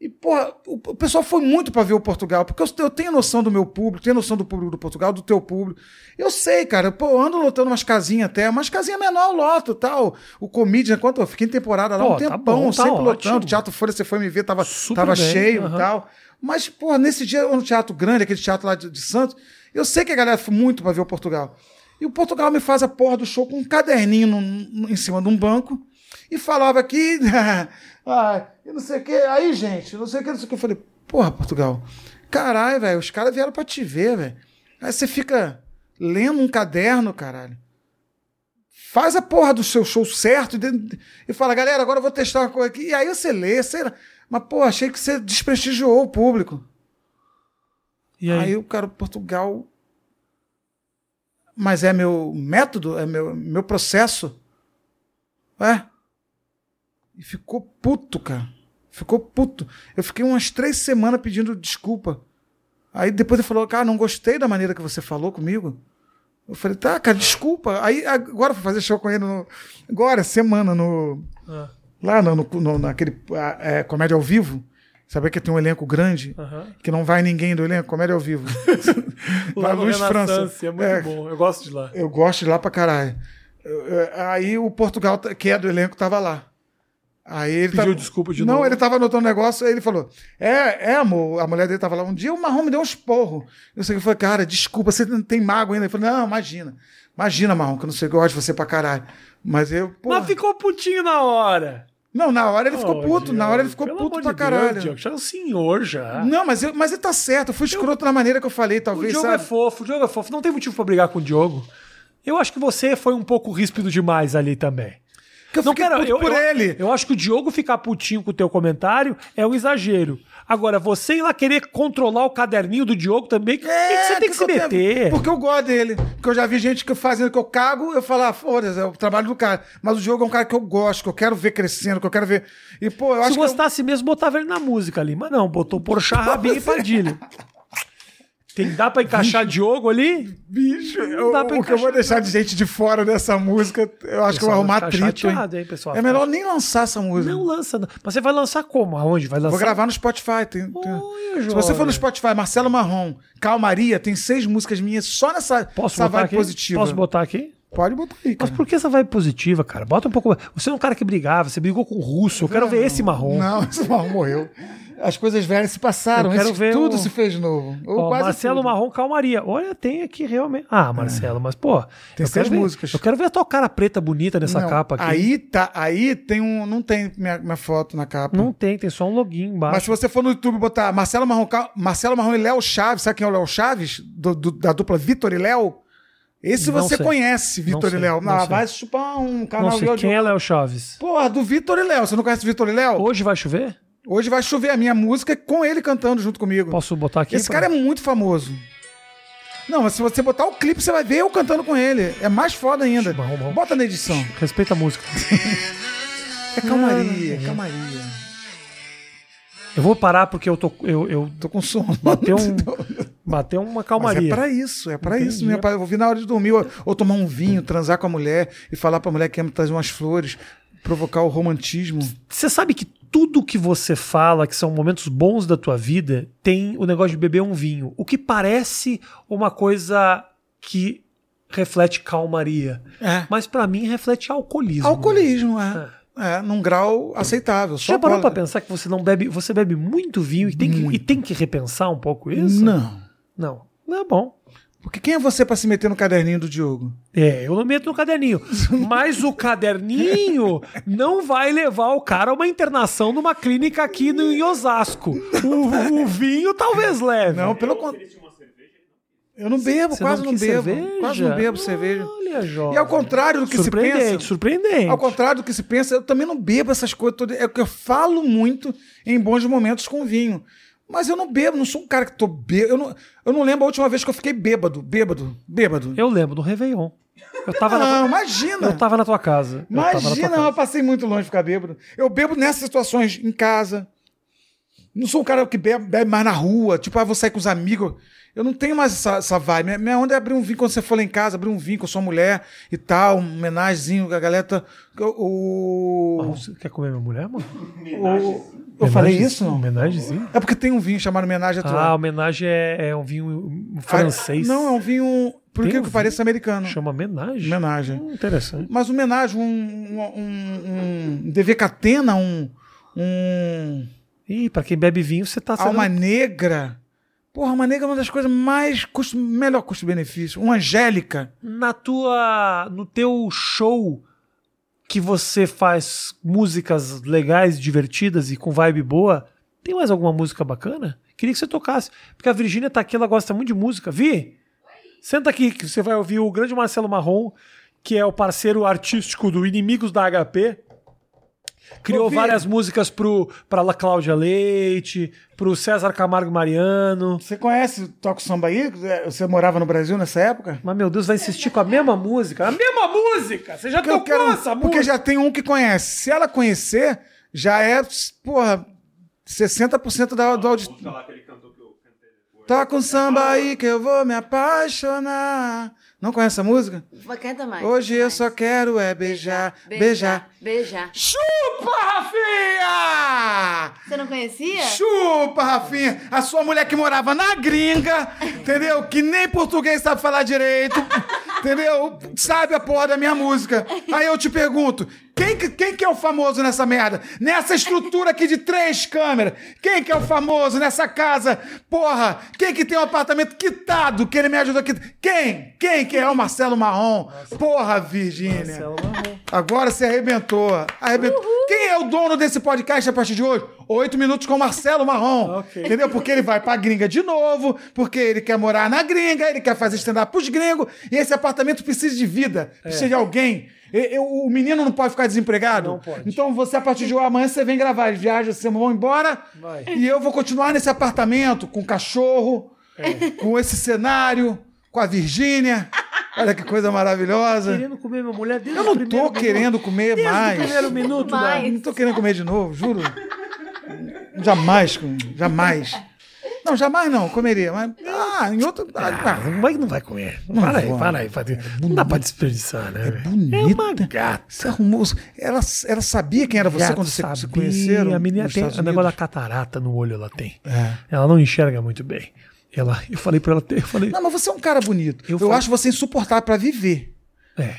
[SPEAKER 2] E, porra, o, o pessoal foi muito pra ver o Portugal, porque eu, tenho noção do meu público, tenho noção do público do Portugal, do teu público. Eu sei, cara, pô, eu ando lotando umas casinhas até, umas casinhas menor eu loto tal. O Comedian, quanto eu fiquei em temporada lá
[SPEAKER 1] Pô,
[SPEAKER 2] um
[SPEAKER 1] tá
[SPEAKER 2] tempão,
[SPEAKER 1] bom, tá
[SPEAKER 2] sempre
[SPEAKER 1] ótimo.
[SPEAKER 2] lotando. Teatro Folha, você foi me ver, tava,
[SPEAKER 1] Super
[SPEAKER 2] tava
[SPEAKER 1] bem,
[SPEAKER 2] cheio e tal. Mas, pô, nesse dia, no Teatro Grande, aquele teatro lá de, de Santos, eu sei que a galera foi muito pra ver o Portugal. E o Portugal me faz a porra do show com um caderninho no- no- em cima de um banco e falava aqui, ah, e não sei o que, aí, gente, não sei o que, não sei o que. Eu falei, porra, Portugal, caralho, velho, os caras vieram pra te ver, velho. Aí você fica lendo um caderno, caralho. Faz a porra do seu show certo e, e fala, galera, agora eu vou testar uma coisa aqui. E aí você lê, sei lá. Mas, pô, achei que você desprestigiou o público.
[SPEAKER 1] E aí?
[SPEAKER 2] Aí o cara, Portugal. mas é meu método, é meu, meu processo. É. E ficou puto, cara. Ficou puto. Eu fiquei umas três semanas pedindo desculpa. Aí depois ele falou, cara, não gostei da maneira que você falou comigo. Eu falei, tá, cara, desculpa. Aí agora fui fazer show com ele no. Agora, semana, no.
[SPEAKER 1] Ah,
[SPEAKER 2] Lá no, no- naquele é, comédia ao vivo. Sabe que tem um elenco grande? Que não vai ninguém do elenco, comédia ao vivo.
[SPEAKER 1] Lá
[SPEAKER 2] Luiz França.
[SPEAKER 1] É muito
[SPEAKER 2] É,
[SPEAKER 1] bom. Eu gosto de lá.
[SPEAKER 2] Eu gosto de lá pra caralho. Aí o Portugal, que é do elenco, tava lá. Aí ele
[SPEAKER 1] Pediu
[SPEAKER 2] tava-
[SPEAKER 1] desculpa de
[SPEAKER 2] Não,
[SPEAKER 1] novo.
[SPEAKER 2] ele tava anotando um negócio, aí ele falou: É, é, amor, a mulher dele tava lá. Um dia o Marrom me deu um esporro. Eu sei que eu falei, cara, desculpa, você não tem mago ainda. Ele falou: Não, imagina. Imagina, Marrom, que eu não sei que eu gosto de você pra caralho. Mas eu, pô.
[SPEAKER 1] Mas ficou putinho na hora.
[SPEAKER 2] Não, na hora ele ficou puto,
[SPEAKER 1] Diogo,
[SPEAKER 2] na hora ele ficou
[SPEAKER 1] pelo
[SPEAKER 2] puto
[SPEAKER 1] amor
[SPEAKER 2] pra
[SPEAKER 1] de
[SPEAKER 2] caralho.
[SPEAKER 1] Deus, Diogo, já é um senhor já.
[SPEAKER 2] Não, mas, eu, mas ele tá certo. Eu fui escroto na maneira que eu falei,
[SPEAKER 1] O
[SPEAKER 2] talvez,
[SPEAKER 1] Diogo
[SPEAKER 2] sabe?
[SPEAKER 1] é fofo, o Diogo é fofo. Não tem motivo pra brigar com o Diogo. Eu acho que você foi um pouco ríspido demais ali também.
[SPEAKER 2] Que eu
[SPEAKER 1] Não quero, eu,
[SPEAKER 2] por
[SPEAKER 1] eu-
[SPEAKER 2] ele.
[SPEAKER 1] Eu acho que o Diogo ficar putinho com o teu comentário é um exagero. Agora, você ir lá querer controlar o caderninho do Diogo também, que, que você tem que, se
[SPEAKER 2] eu tenho-
[SPEAKER 1] meter.
[SPEAKER 2] Porque eu gosto dele. Porque eu já vi gente que fazendo que eu cago, eu falo, ah, foda-se, é o trabalho do cara. Mas o Diogo é um cara que eu gosto, que eu quero ver crescendo, que eu quero ver. E, pô, eu
[SPEAKER 1] Se
[SPEAKER 2] acho que. eu-
[SPEAKER 1] gostasse mesmo, botava ele na música ali. Mas não, botou Porchat, Rabinho e Padilha. Tem, dá pra encaixar Diogo ali?
[SPEAKER 2] Bicho, eu-
[SPEAKER 1] dá pra
[SPEAKER 2] o que eu vou deixar de gente de fora dessa música, eu acho que eu vou
[SPEAKER 1] Pessoal
[SPEAKER 2] arrumar hein?
[SPEAKER 1] chateado, hein, pessoal?
[SPEAKER 2] É melhor nem lançar essa música.
[SPEAKER 1] Não lança. não. Mas você vai lançar como? Aonde? Vai lançar?
[SPEAKER 2] Vou gravar no Spotify. Tem, tem- Se você for no. Spotify, Marcelo Marrom, Calmaria, tem seis músicas minhas só nessa
[SPEAKER 1] Posso
[SPEAKER 2] essa
[SPEAKER 1] botar
[SPEAKER 2] vibe
[SPEAKER 1] aqui?
[SPEAKER 2] positiva.
[SPEAKER 1] Posso botar aqui?
[SPEAKER 2] Pode botar aí,
[SPEAKER 1] Mas
[SPEAKER 2] cara.
[SPEAKER 1] por que essa vibe positiva, cara? Bota um pouco. Você é um cara que brigava, você brigou com o russo. Eu quero ver esse marrom.
[SPEAKER 2] Não, esse marrom morreu. As coisas velhas se passaram.
[SPEAKER 1] Eu quero ver
[SPEAKER 2] tudo
[SPEAKER 1] o-
[SPEAKER 2] se fez novo.
[SPEAKER 1] Ó, Marcelo
[SPEAKER 2] tudo.
[SPEAKER 1] Marrom Calmaria. Olha, tem aqui realmente. Ah, Marcelo, mas pô.
[SPEAKER 2] Tem seis
[SPEAKER 1] ver-
[SPEAKER 2] músicas.
[SPEAKER 1] Eu quero ver a tua cara preta bonita nessa
[SPEAKER 2] Não,
[SPEAKER 1] capa aqui.
[SPEAKER 2] Aí tá, aí tem um, não tem minha, minha foto na capa.
[SPEAKER 1] Não tem, tem só um login embaixo.
[SPEAKER 2] Mas se você for no YouTube botar Marcelo Marrom, Marcelo Marrom e Léo Chaves, sabe quem é o Léo Chaves? Do- do- da dupla Vitor e Léo? Esse
[SPEAKER 1] Não
[SPEAKER 2] você
[SPEAKER 1] sei.
[SPEAKER 2] conhece, Vitor e Léo.
[SPEAKER 1] não
[SPEAKER 2] Ah, vai chupar um
[SPEAKER 1] Não
[SPEAKER 2] canal
[SPEAKER 1] sei
[SPEAKER 2] de
[SPEAKER 1] quem é Léo Chaves.
[SPEAKER 2] Porra, do Vitor e Léo. Você não conhece Vitor e Léo?
[SPEAKER 1] Hoje vai chover?
[SPEAKER 2] Hoje vai chover a minha música com ele cantando junto comigo.
[SPEAKER 1] Posso botar aqui?
[SPEAKER 2] Esse
[SPEAKER 1] pra-
[SPEAKER 2] cara é muito famoso. Não, mas se você botar o clipe, você vai ver eu cantando com ele. É mais foda ainda. Bota na edição.
[SPEAKER 1] Respeita a música.
[SPEAKER 2] É calmaria, calmaria.
[SPEAKER 1] Eu vou parar porque eu tô. Eu, eu
[SPEAKER 2] Tô com sono.
[SPEAKER 1] bateu, um, bateu uma
[SPEAKER 2] Mas
[SPEAKER 1] calmaria.
[SPEAKER 2] é pra isso, é pra
[SPEAKER 1] Entendi.
[SPEAKER 2] isso. Minha, eu vou vir na hora de dormir, ou, ou tomar um vinho, transar com a mulher e falar pra mulher que ama trazer umas flores, provocar o romantismo.
[SPEAKER 1] Você sabe que tudo que você fala, que são momentos bons da tua vida, tem o negócio de beber um vinho. O que parece uma coisa que reflete calmaria.
[SPEAKER 2] É.
[SPEAKER 1] Mas pra mim reflete alcoolismo.
[SPEAKER 2] Alcoolismo, é. É, num grau aceitável. Só
[SPEAKER 1] Já parou pra
[SPEAKER 2] cola.
[SPEAKER 1] pensar que você não bebe, você bebe muito vinho e tem, que, e tem que repensar um pouco isso?
[SPEAKER 2] Não.
[SPEAKER 1] Não. Não é bom.
[SPEAKER 2] Porque quem é você pra se meter no caderninho do Diogo?
[SPEAKER 1] É, eu não meto no caderninho. Mas o caderninho não vai levar o cara a uma internação numa clínica aqui no, em Osasco. O, o vinho talvez leve.
[SPEAKER 2] Não, pelo contrário. Eu não bebo,
[SPEAKER 1] Você
[SPEAKER 2] quase não,
[SPEAKER 1] quis
[SPEAKER 2] bebo.
[SPEAKER 1] cerveja?
[SPEAKER 2] Quase não bebo cerveja.
[SPEAKER 1] Olha, jovem.
[SPEAKER 2] E ao contrário do que se
[SPEAKER 1] surpreendente,
[SPEAKER 2] pensa.
[SPEAKER 1] surpreendente.
[SPEAKER 2] Ao contrário do que se pensa, eu também não bebo essas coisas todas. É que eu falo muito em bons momentos com vinho. Mas eu não bebo, não sou um cara que tô bêbado. Eu não, eu não lembro a última vez que eu fiquei bêbado, bêbado, bêbado.
[SPEAKER 1] Eu lembro do Réveillon. Eu tava,
[SPEAKER 2] não,
[SPEAKER 1] na,
[SPEAKER 2] imagina.
[SPEAKER 1] eu tava na tua casa. Eu tava na tua
[SPEAKER 2] Imagina,
[SPEAKER 1] casa.
[SPEAKER 2] eu passei muito longe de ficar bêbado. Eu bebo nessas situações em casa. Não sou um cara que bebe, bebe mais na rua. Tipo, ah, vou sair com os amigos. Eu não tenho mais essa, essa vibe. Minha, minha onda é abrir um vinho quando você for lá em casa, abrir um vinho com a sua mulher e tal, um homenagemzinho, a galera. tá- O,
[SPEAKER 1] Ah, Você quer comer minha mulher, mano?
[SPEAKER 2] o- eu falei
[SPEAKER 1] Homenagem-
[SPEAKER 2] isso, não?
[SPEAKER 1] Homenagemzinho?
[SPEAKER 2] É porque tem um vinho chamado Homenagem à
[SPEAKER 1] Ah, homenagem é, é um vinho francês.
[SPEAKER 2] Não, é um vinho, por
[SPEAKER 1] Tem
[SPEAKER 2] que
[SPEAKER 1] um
[SPEAKER 2] que pareça, americano.
[SPEAKER 1] Chama homenagem?
[SPEAKER 2] Homenagem.
[SPEAKER 1] Hum, interessante.
[SPEAKER 2] Mas homenagem, um, um, um, um DV Catena, um, um
[SPEAKER 1] Ih, pra quem bebe vinho, você tá sendo...
[SPEAKER 2] Alma Negra. Porra, Alma Negra é uma das coisas mais custo, melhor custo-benefício. Uma Angélica.
[SPEAKER 1] Na tua... No teu show que você faz músicas legais, divertidas e com vibe boa, tem mais alguma música bacana? Queria que você tocasse. Porque a Virgínia tá aqui, ela gosta muito de música. Vi? Senta aqui que você vai ouvir o grande Marcelo Marrom, que é o parceiro artístico do Inimigos da HP, Criou
[SPEAKER 2] Ouvi-
[SPEAKER 1] várias músicas pro, pra La Cláudia Leite, pro César Camargo Mariano.
[SPEAKER 2] Você conhece Toca o Samba aí? Você morava no Brasil nessa época?
[SPEAKER 1] Mas, meu Deus, vai insistir com a mesma música? A mesma música! Você já
[SPEAKER 2] Porque
[SPEAKER 1] tocou
[SPEAKER 2] quero-
[SPEAKER 1] essa
[SPEAKER 2] porque
[SPEAKER 1] música?
[SPEAKER 2] já tem um que conhece. Se ela conhecer, já é, porra, 60% da, do auditório.
[SPEAKER 3] Música lá que ele cantou que eu cantei depois.
[SPEAKER 2] Toca um samba aí que eu vou me apaixonar. Não conhece essa música?
[SPEAKER 4] Canta mais.
[SPEAKER 2] Hoje eu
[SPEAKER 4] mais.
[SPEAKER 2] só quero é beijar, beijar.
[SPEAKER 4] Beijar.
[SPEAKER 2] Chupa, Rafinha!
[SPEAKER 4] Você não conhecia?
[SPEAKER 2] Chupa, Rafinha! A sua mulher que morava na gringa, entendeu? Que nem português sabe falar direito, entendeu? Sabe a porra da minha música. Aí eu te pergunto, quem, que- quem que é o famoso nessa merda? Nessa estrutura aqui de três câmeras. Quem que é o famoso nessa casa? Porra, quem que tem um apartamento quitado que ele me ajuda aqui? Quem? Quem que é o Marcelo Marrom? Porra, Virgínia.
[SPEAKER 1] Marcelo Marrom.
[SPEAKER 2] Agora você arrebentou. Arrebentou. Quem é o dono desse podcast a partir de hoje? Oito minutos com Marcelo Marrom.
[SPEAKER 1] Ok.
[SPEAKER 2] Entendeu? Porque ele vai pra gringa de novo, porque ele quer morar na gringa, ele quer fazer stand-up pros gringos, e esse apartamento precisa de vida, precisa de alguém. E- e- o menino não pode ficar desempregado?
[SPEAKER 1] Não pode.
[SPEAKER 2] Então você, a partir de hoje, amanhã você vem gravar, viaja, vocês vão embora,
[SPEAKER 1] Vai.
[SPEAKER 2] e eu vou continuar nesse apartamento com cachorro, com esse cenário, com a Virgínia. Olha que coisa maravilhosa.
[SPEAKER 1] Querendo comer minha mulher desde
[SPEAKER 2] Eu não
[SPEAKER 1] o primeiro
[SPEAKER 2] tô querendo comer
[SPEAKER 1] Desde o
[SPEAKER 2] mais.
[SPEAKER 1] primeiro minuto da...
[SPEAKER 4] Mais.
[SPEAKER 2] Não tô querendo comer de novo, juro. Jamais, jamais. Não, jamais não, comeria. Mas, ah, em outro. Ah,
[SPEAKER 1] Ah, não vai, não vai comer.
[SPEAKER 2] Não
[SPEAKER 1] para aí, para aí. Para aí. Não dá pra desperdiçar, né? velho?
[SPEAKER 2] bonita.
[SPEAKER 1] É uma gata.
[SPEAKER 2] Você arrumou. Ela, ela sabia quem era você
[SPEAKER 1] Gata
[SPEAKER 2] quando você se
[SPEAKER 1] sabia.
[SPEAKER 2] conheceram?
[SPEAKER 1] A menina tem o negócio da catarata no olho, ela tem.
[SPEAKER 2] É.
[SPEAKER 1] Ela não enxerga muito bem. Ela, eu falei pra ela, eu falei,
[SPEAKER 2] Não, mas você é um cara bonito.
[SPEAKER 1] Eu
[SPEAKER 2] Eu,
[SPEAKER 1] falo-
[SPEAKER 2] acho você insuportável pra viver.
[SPEAKER 1] é,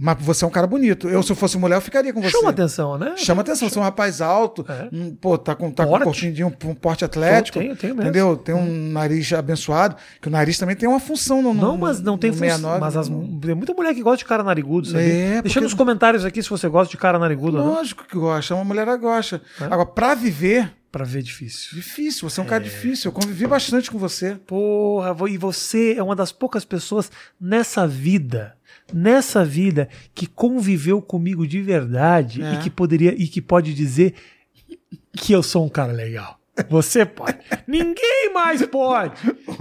[SPEAKER 2] Mas você é um cara bonito. Eu, se eu fosse mulher, eu ficaria com você.
[SPEAKER 1] chama atenção, né?
[SPEAKER 2] Chama atenção, você é um rapaz alto,
[SPEAKER 1] É.
[SPEAKER 2] um, pô, tá com, tá com um
[SPEAKER 1] Porte.
[SPEAKER 2] corpinho, um, um porte atlético.
[SPEAKER 1] Eu tenho, tenho mesmo.
[SPEAKER 2] Entendeu? Tem um nariz abençoado, que o nariz também tem uma função no. no
[SPEAKER 1] Não, mas não tem função.
[SPEAKER 2] 69,
[SPEAKER 1] Mas as, tem muita mulher que gosta de cara narigudo, sabe?
[SPEAKER 2] É,
[SPEAKER 1] Deixa
[SPEAKER 2] porque-
[SPEAKER 1] nos comentários aqui se você gosta de cara narigudo não.
[SPEAKER 2] Lógico que gosta, uma mulher gosta.
[SPEAKER 1] É.
[SPEAKER 2] Agora, pra viver,
[SPEAKER 1] Pra ver difícil.
[SPEAKER 2] difícil. Você é um cara difícil. Eu convivi bastante com você.
[SPEAKER 1] Porra, e você é uma das poucas pessoas nessa vida, nessa vida, que conviveu comigo de verdade
[SPEAKER 2] É.
[SPEAKER 1] e que poderia e que pode dizer que eu sou um cara legal. Você pode. Ninguém mais pode.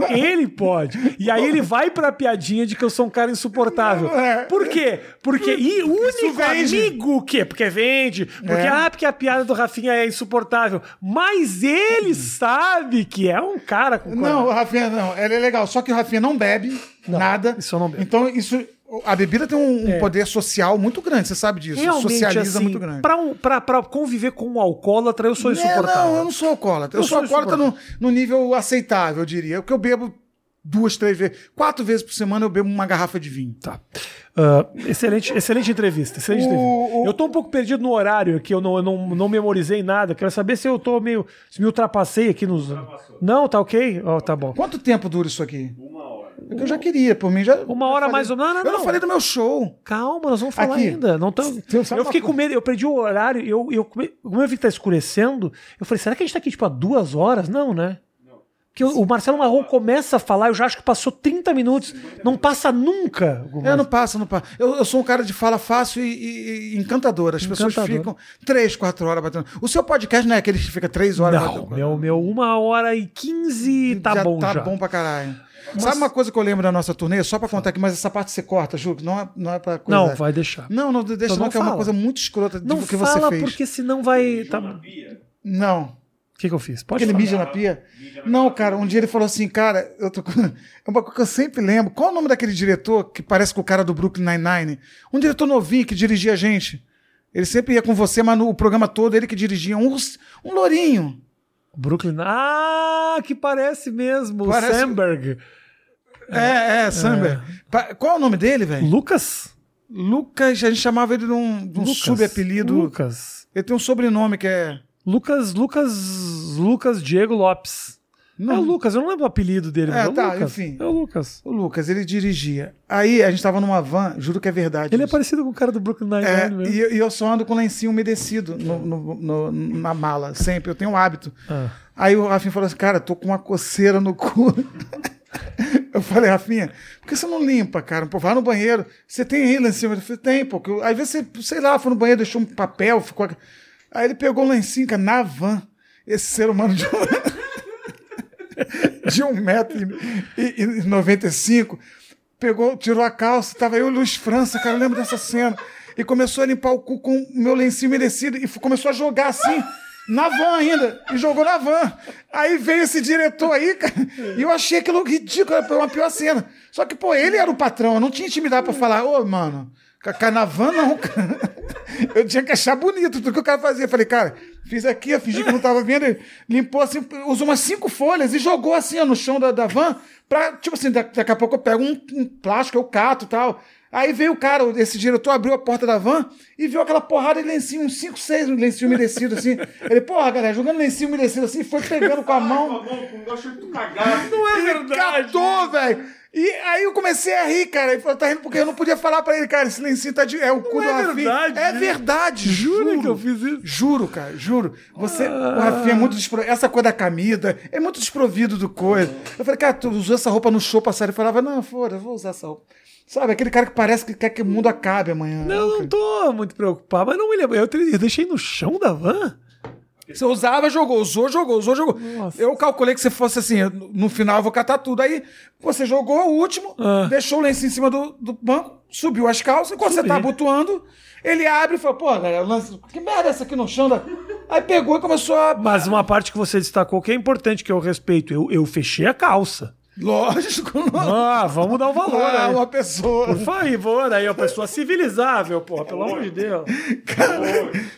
[SPEAKER 1] Ele pode. E aí ele vai pra piadinha de que eu sou um cara insuportável.
[SPEAKER 2] É.
[SPEAKER 1] Por quê? Porque e o único amigo que porque vende, porque
[SPEAKER 2] É.
[SPEAKER 1] ah, porque a piada do Rafinha é insuportável, mas ele sabe que é um cara com
[SPEAKER 2] Não, o Rafinha não. Ela é legal. Só que o Rafinha não bebe nada.
[SPEAKER 1] isso eu não bebo.
[SPEAKER 2] Então, isso. A bebida tem um, um
[SPEAKER 1] É.
[SPEAKER 2] poder social muito grande, você sabe disso.
[SPEAKER 1] Realmente,
[SPEAKER 2] Socializa
[SPEAKER 1] assim,
[SPEAKER 2] muito grande.
[SPEAKER 1] Pra, um, pra, pra conviver com um alcoólatra, eu sou
[SPEAKER 2] É,
[SPEAKER 1] insuportável.
[SPEAKER 2] não, eu não sou alcoólatra. Eu,
[SPEAKER 1] Eu
[SPEAKER 2] sou
[SPEAKER 1] sou
[SPEAKER 2] alcoólatra no, no nível aceitável, eu diria. Porque eu bebo duas, três vezes. Quatro vezes por semana eu bebo uma garrafa de vinho.
[SPEAKER 1] Tá. Ah, excelente, excelente entrevista. Excelente
[SPEAKER 2] O-
[SPEAKER 1] entrevista.
[SPEAKER 2] o-
[SPEAKER 1] Eu tô um pouco perdido no horário aqui, eu não, eu não, não memorizei nada. Quero saber se eu tô meio. Se me ultrapassei aqui nos. Não, tá ok? Ó, tá bom.
[SPEAKER 2] Quanto tempo dura isso aqui?
[SPEAKER 3] Uma
[SPEAKER 2] Porque eu já queria, por mim já.
[SPEAKER 1] Uma
[SPEAKER 2] já
[SPEAKER 1] hora
[SPEAKER 2] falei-
[SPEAKER 1] mais ou- não, não,
[SPEAKER 2] Eu não
[SPEAKER 1] não.
[SPEAKER 2] falei do meu show.
[SPEAKER 1] Calma, nós vamos falar
[SPEAKER 2] Aqui.
[SPEAKER 1] ainda. Não
[SPEAKER 2] sabe
[SPEAKER 1] Eu fiquei com medo, eu perdi o horário. Eu, eu, come- como eu vi que tá escurecendo, eu falei, será que a gente tá aqui tipo há duas horas? Não, né? Porque o o Marcelo Marrom começa a falar, eu já acho que passou 30 minutos. Não passa nunca.
[SPEAKER 2] É, não passa, não passa. Eu, eu sou um cara de fala fácil e, e- e encantador. As pessoas
[SPEAKER 1] Encantador.
[SPEAKER 2] ficam três, quatro horas batendo. O seu podcast não é aquele que fica três horas
[SPEAKER 1] Não,
[SPEAKER 2] batendo.
[SPEAKER 1] meu, meu, uma hora e quinze tá
[SPEAKER 2] já
[SPEAKER 1] bom
[SPEAKER 2] tá
[SPEAKER 1] já.
[SPEAKER 2] bom pra caralho. Sabe uma coisa que eu lembro da nossa turnê? Só pra contar aqui, mas essa parte você corta, que não é, não é pra coisa.
[SPEAKER 1] Não, vai deixar.
[SPEAKER 2] Não, não, deixa
[SPEAKER 1] Então
[SPEAKER 2] não,
[SPEAKER 1] não
[SPEAKER 2] que é uma
[SPEAKER 1] fala.
[SPEAKER 2] coisa muito escrota
[SPEAKER 1] Não
[SPEAKER 2] que
[SPEAKER 1] fala
[SPEAKER 2] você fez.
[SPEAKER 1] porque senão vai... Tá... O
[SPEAKER 3] Pia.
[SPEAKER 2] Não.
[SPEAKER 1] que, que eu fiz? Pode
[SPEAKER 2] Aquele
[SPEAKER 1] falar.
[SPEAKER 2] mídia na pia. Não, cara, um dia ele falou assim, cara, eu tô com... É uma coisa que eu sempre lembro. Qual é o nome daquele diretor que parece com o cara do Brooklyn Nine-Nine? Um diretor novinho que dirigia a gente. Ele sempre ia com você, mas no programa todo ele que dirigia. Um, um lourinho.
[SPEAKER 1] Brooklyn... Ah, que parece mesmo.
[SPEAKER 2] Parece-
[SPEAKER 1] Sandberg.
[SPEAKER 2] É, é, Samber. Pa- Qual é o nome dele, velho?
[SPEAKER 1] Lucas?
[SPEAKER 2] Lucas, a gente chamava ele de um, de um
[SPEAKER 1] Lucas.
[SPEAKER 2] subapelido.
[SPEAKER 1] Lucas.
[SPEAKER 2] Ele tem um sobrenome que é.
[SPEAKER 1] Lucas, Lucas, Lucas Diego Lopes.
[SPEAKER 2] Não.
[SPEAKER 1] É o Lucas, eu não lembro o apelido dele, mas
[SPEAKER 2] É,
[SPEAKER 1] é o
[SPEAKER 2] tá,
[SPEAKER 1] Lucas.
[SPEAKER 2] enfim.
[SPEAKER 1] É o Lucas.
[SPEAKER 2] O Lucas, ele dirigia. Aí a gente tava numa van, juro que é verdade.
[SPEAKER 1] Ele é
[SPEAKER 2] isso.
[SPEAKER 1] parecido com o cara do Brooklyn
[SPEAKER 2] É,
[SPEAKER 1] Nine-Nine mesmo.
[SPEAKER 2] e, eu- e eu só ando com lencinho umedecido no- no- no- na mala, sempre. Eu tenho um hábito.
[SPEAKER 1] Ah.
[SPEAKER 2] Aí o Rafinha falou assim, cara, tô com uma coceira no cu. Eu falei, Rafinha, por que você não limpa, cara? Pô, vai no banheiro. Você tem aí lencinho? Ele falou, tem, pô. eu- vezes você, sei lá, foi no banheiro, deixou um papel, ficou... Aí ele pegou um lencinho, cara, na van. Esse ser humano de, de 1,95m pegou, tirou a calça, tava eu e Luiz França, cara, eu lembro dessa cena. E começou a limpar o cu com o meu lencinho merecido e começou a jogar assim. Na van ainda, e jogou na van. Aí veio esse diretor aí, cara, e eu achei aquilo ridículo, foi uma pior cena. Só que, pô, ele era o patrão, eu não tinha intimidade pra falar, ô, mano, Cacá na van não, cara. Eu tinha que achar bonito tudo que o cara fazia. Eu falei, cara, fiz aqui, eu fingi que não tava vendo, ele limpou assim, usou umas cinco folhas e jogou assim ó, no chão da, da van, pra, tipo assim, da- daqui a pouco eu pego um, um plástico, eu cato e tal. Aí veio o cara, esse diretor abriu a porta da van e viu aquela porrada de lencinho, uns 5, 6 lencinho umedecido assim. Ele, porra, galera, jogando lencinho umedecido assim, foi pegando com a mão.
[SPEAKER 3] Com o gosto de tu cagar.
[SPEAKER 1] Não é
[SPEAKER 2] Ele
[SPEAKER 1] verdade.
[SPEAKER 2] catou, velho. E aí eu comecei a rir, cara. Ele falou, tá rindo porque eu não podia falar pra ele, cara, esse lencinho tá de... É o cu
[SPEAKER 1] Não
[SPEAKER 2] do
[SPEAKER 1] é
[SPEAKER 2] Rafinha.
[SPEAKER 1] verdade,
[SPEAKER 2] É
[SPEAKER 1] né?
[SPEAKER 2] verdade,
[SPEAKER 1] Jura
[SPEAKER 2] juro.
[SPEAKER 1] que eu fiz isso?
[SPEAKER 2] Juro, cara, juro. Você, o Rafinha é muito desprovido. Essa coisa da camisa é muito desprovido do coisa. Eu falei, cara, tu usou essa roupa no show passado. Ele falava, não, foda, vou usar essa roupa. Sabe, aquele cara que parece que quer que o mundo acabe amanhã.
[SPEAKER 1] Não, não tô muito preocupado, mas não me lembro. Eu, eu deixei no chão da van?
[SPEAKER 2] Você usava, jogou, usou, jogou, usou, jogou.
[SPEAKER 1] Nossa.
[SPEAKER 2] Eu calculei que você fosse assim, no- final eu vou catar tudo. Aí você jogou o último,
[SPEAKER 1] Ah.
[SPEAKER 2] deixou o lenço em cima do, do banco, subiu as calças, enquanto você
[SPEAKER 1] Subi.
[SPEAKER 2] tá abotoando, ele abre e fala, pô, galera, lance, que merda é essa aqui no chão? Da... Aí pegou e começou a...
[SPEAKER 1] Mas uma parte que você destacou que é importante, que eu respeito. Eu, eu fechei a calça.
[SPEAKER 2] Lógico, não.
[SPEAKER 1] Ah, vamos dar o valor
[SPEAKER 2] Ah,
[SPEAKER 1] aí.
[SPEAKER 2] uma pessoa.
[SPEAKER 1] Por favor, aí, uma pessoa civilizável, porra, pelo amor de Deus.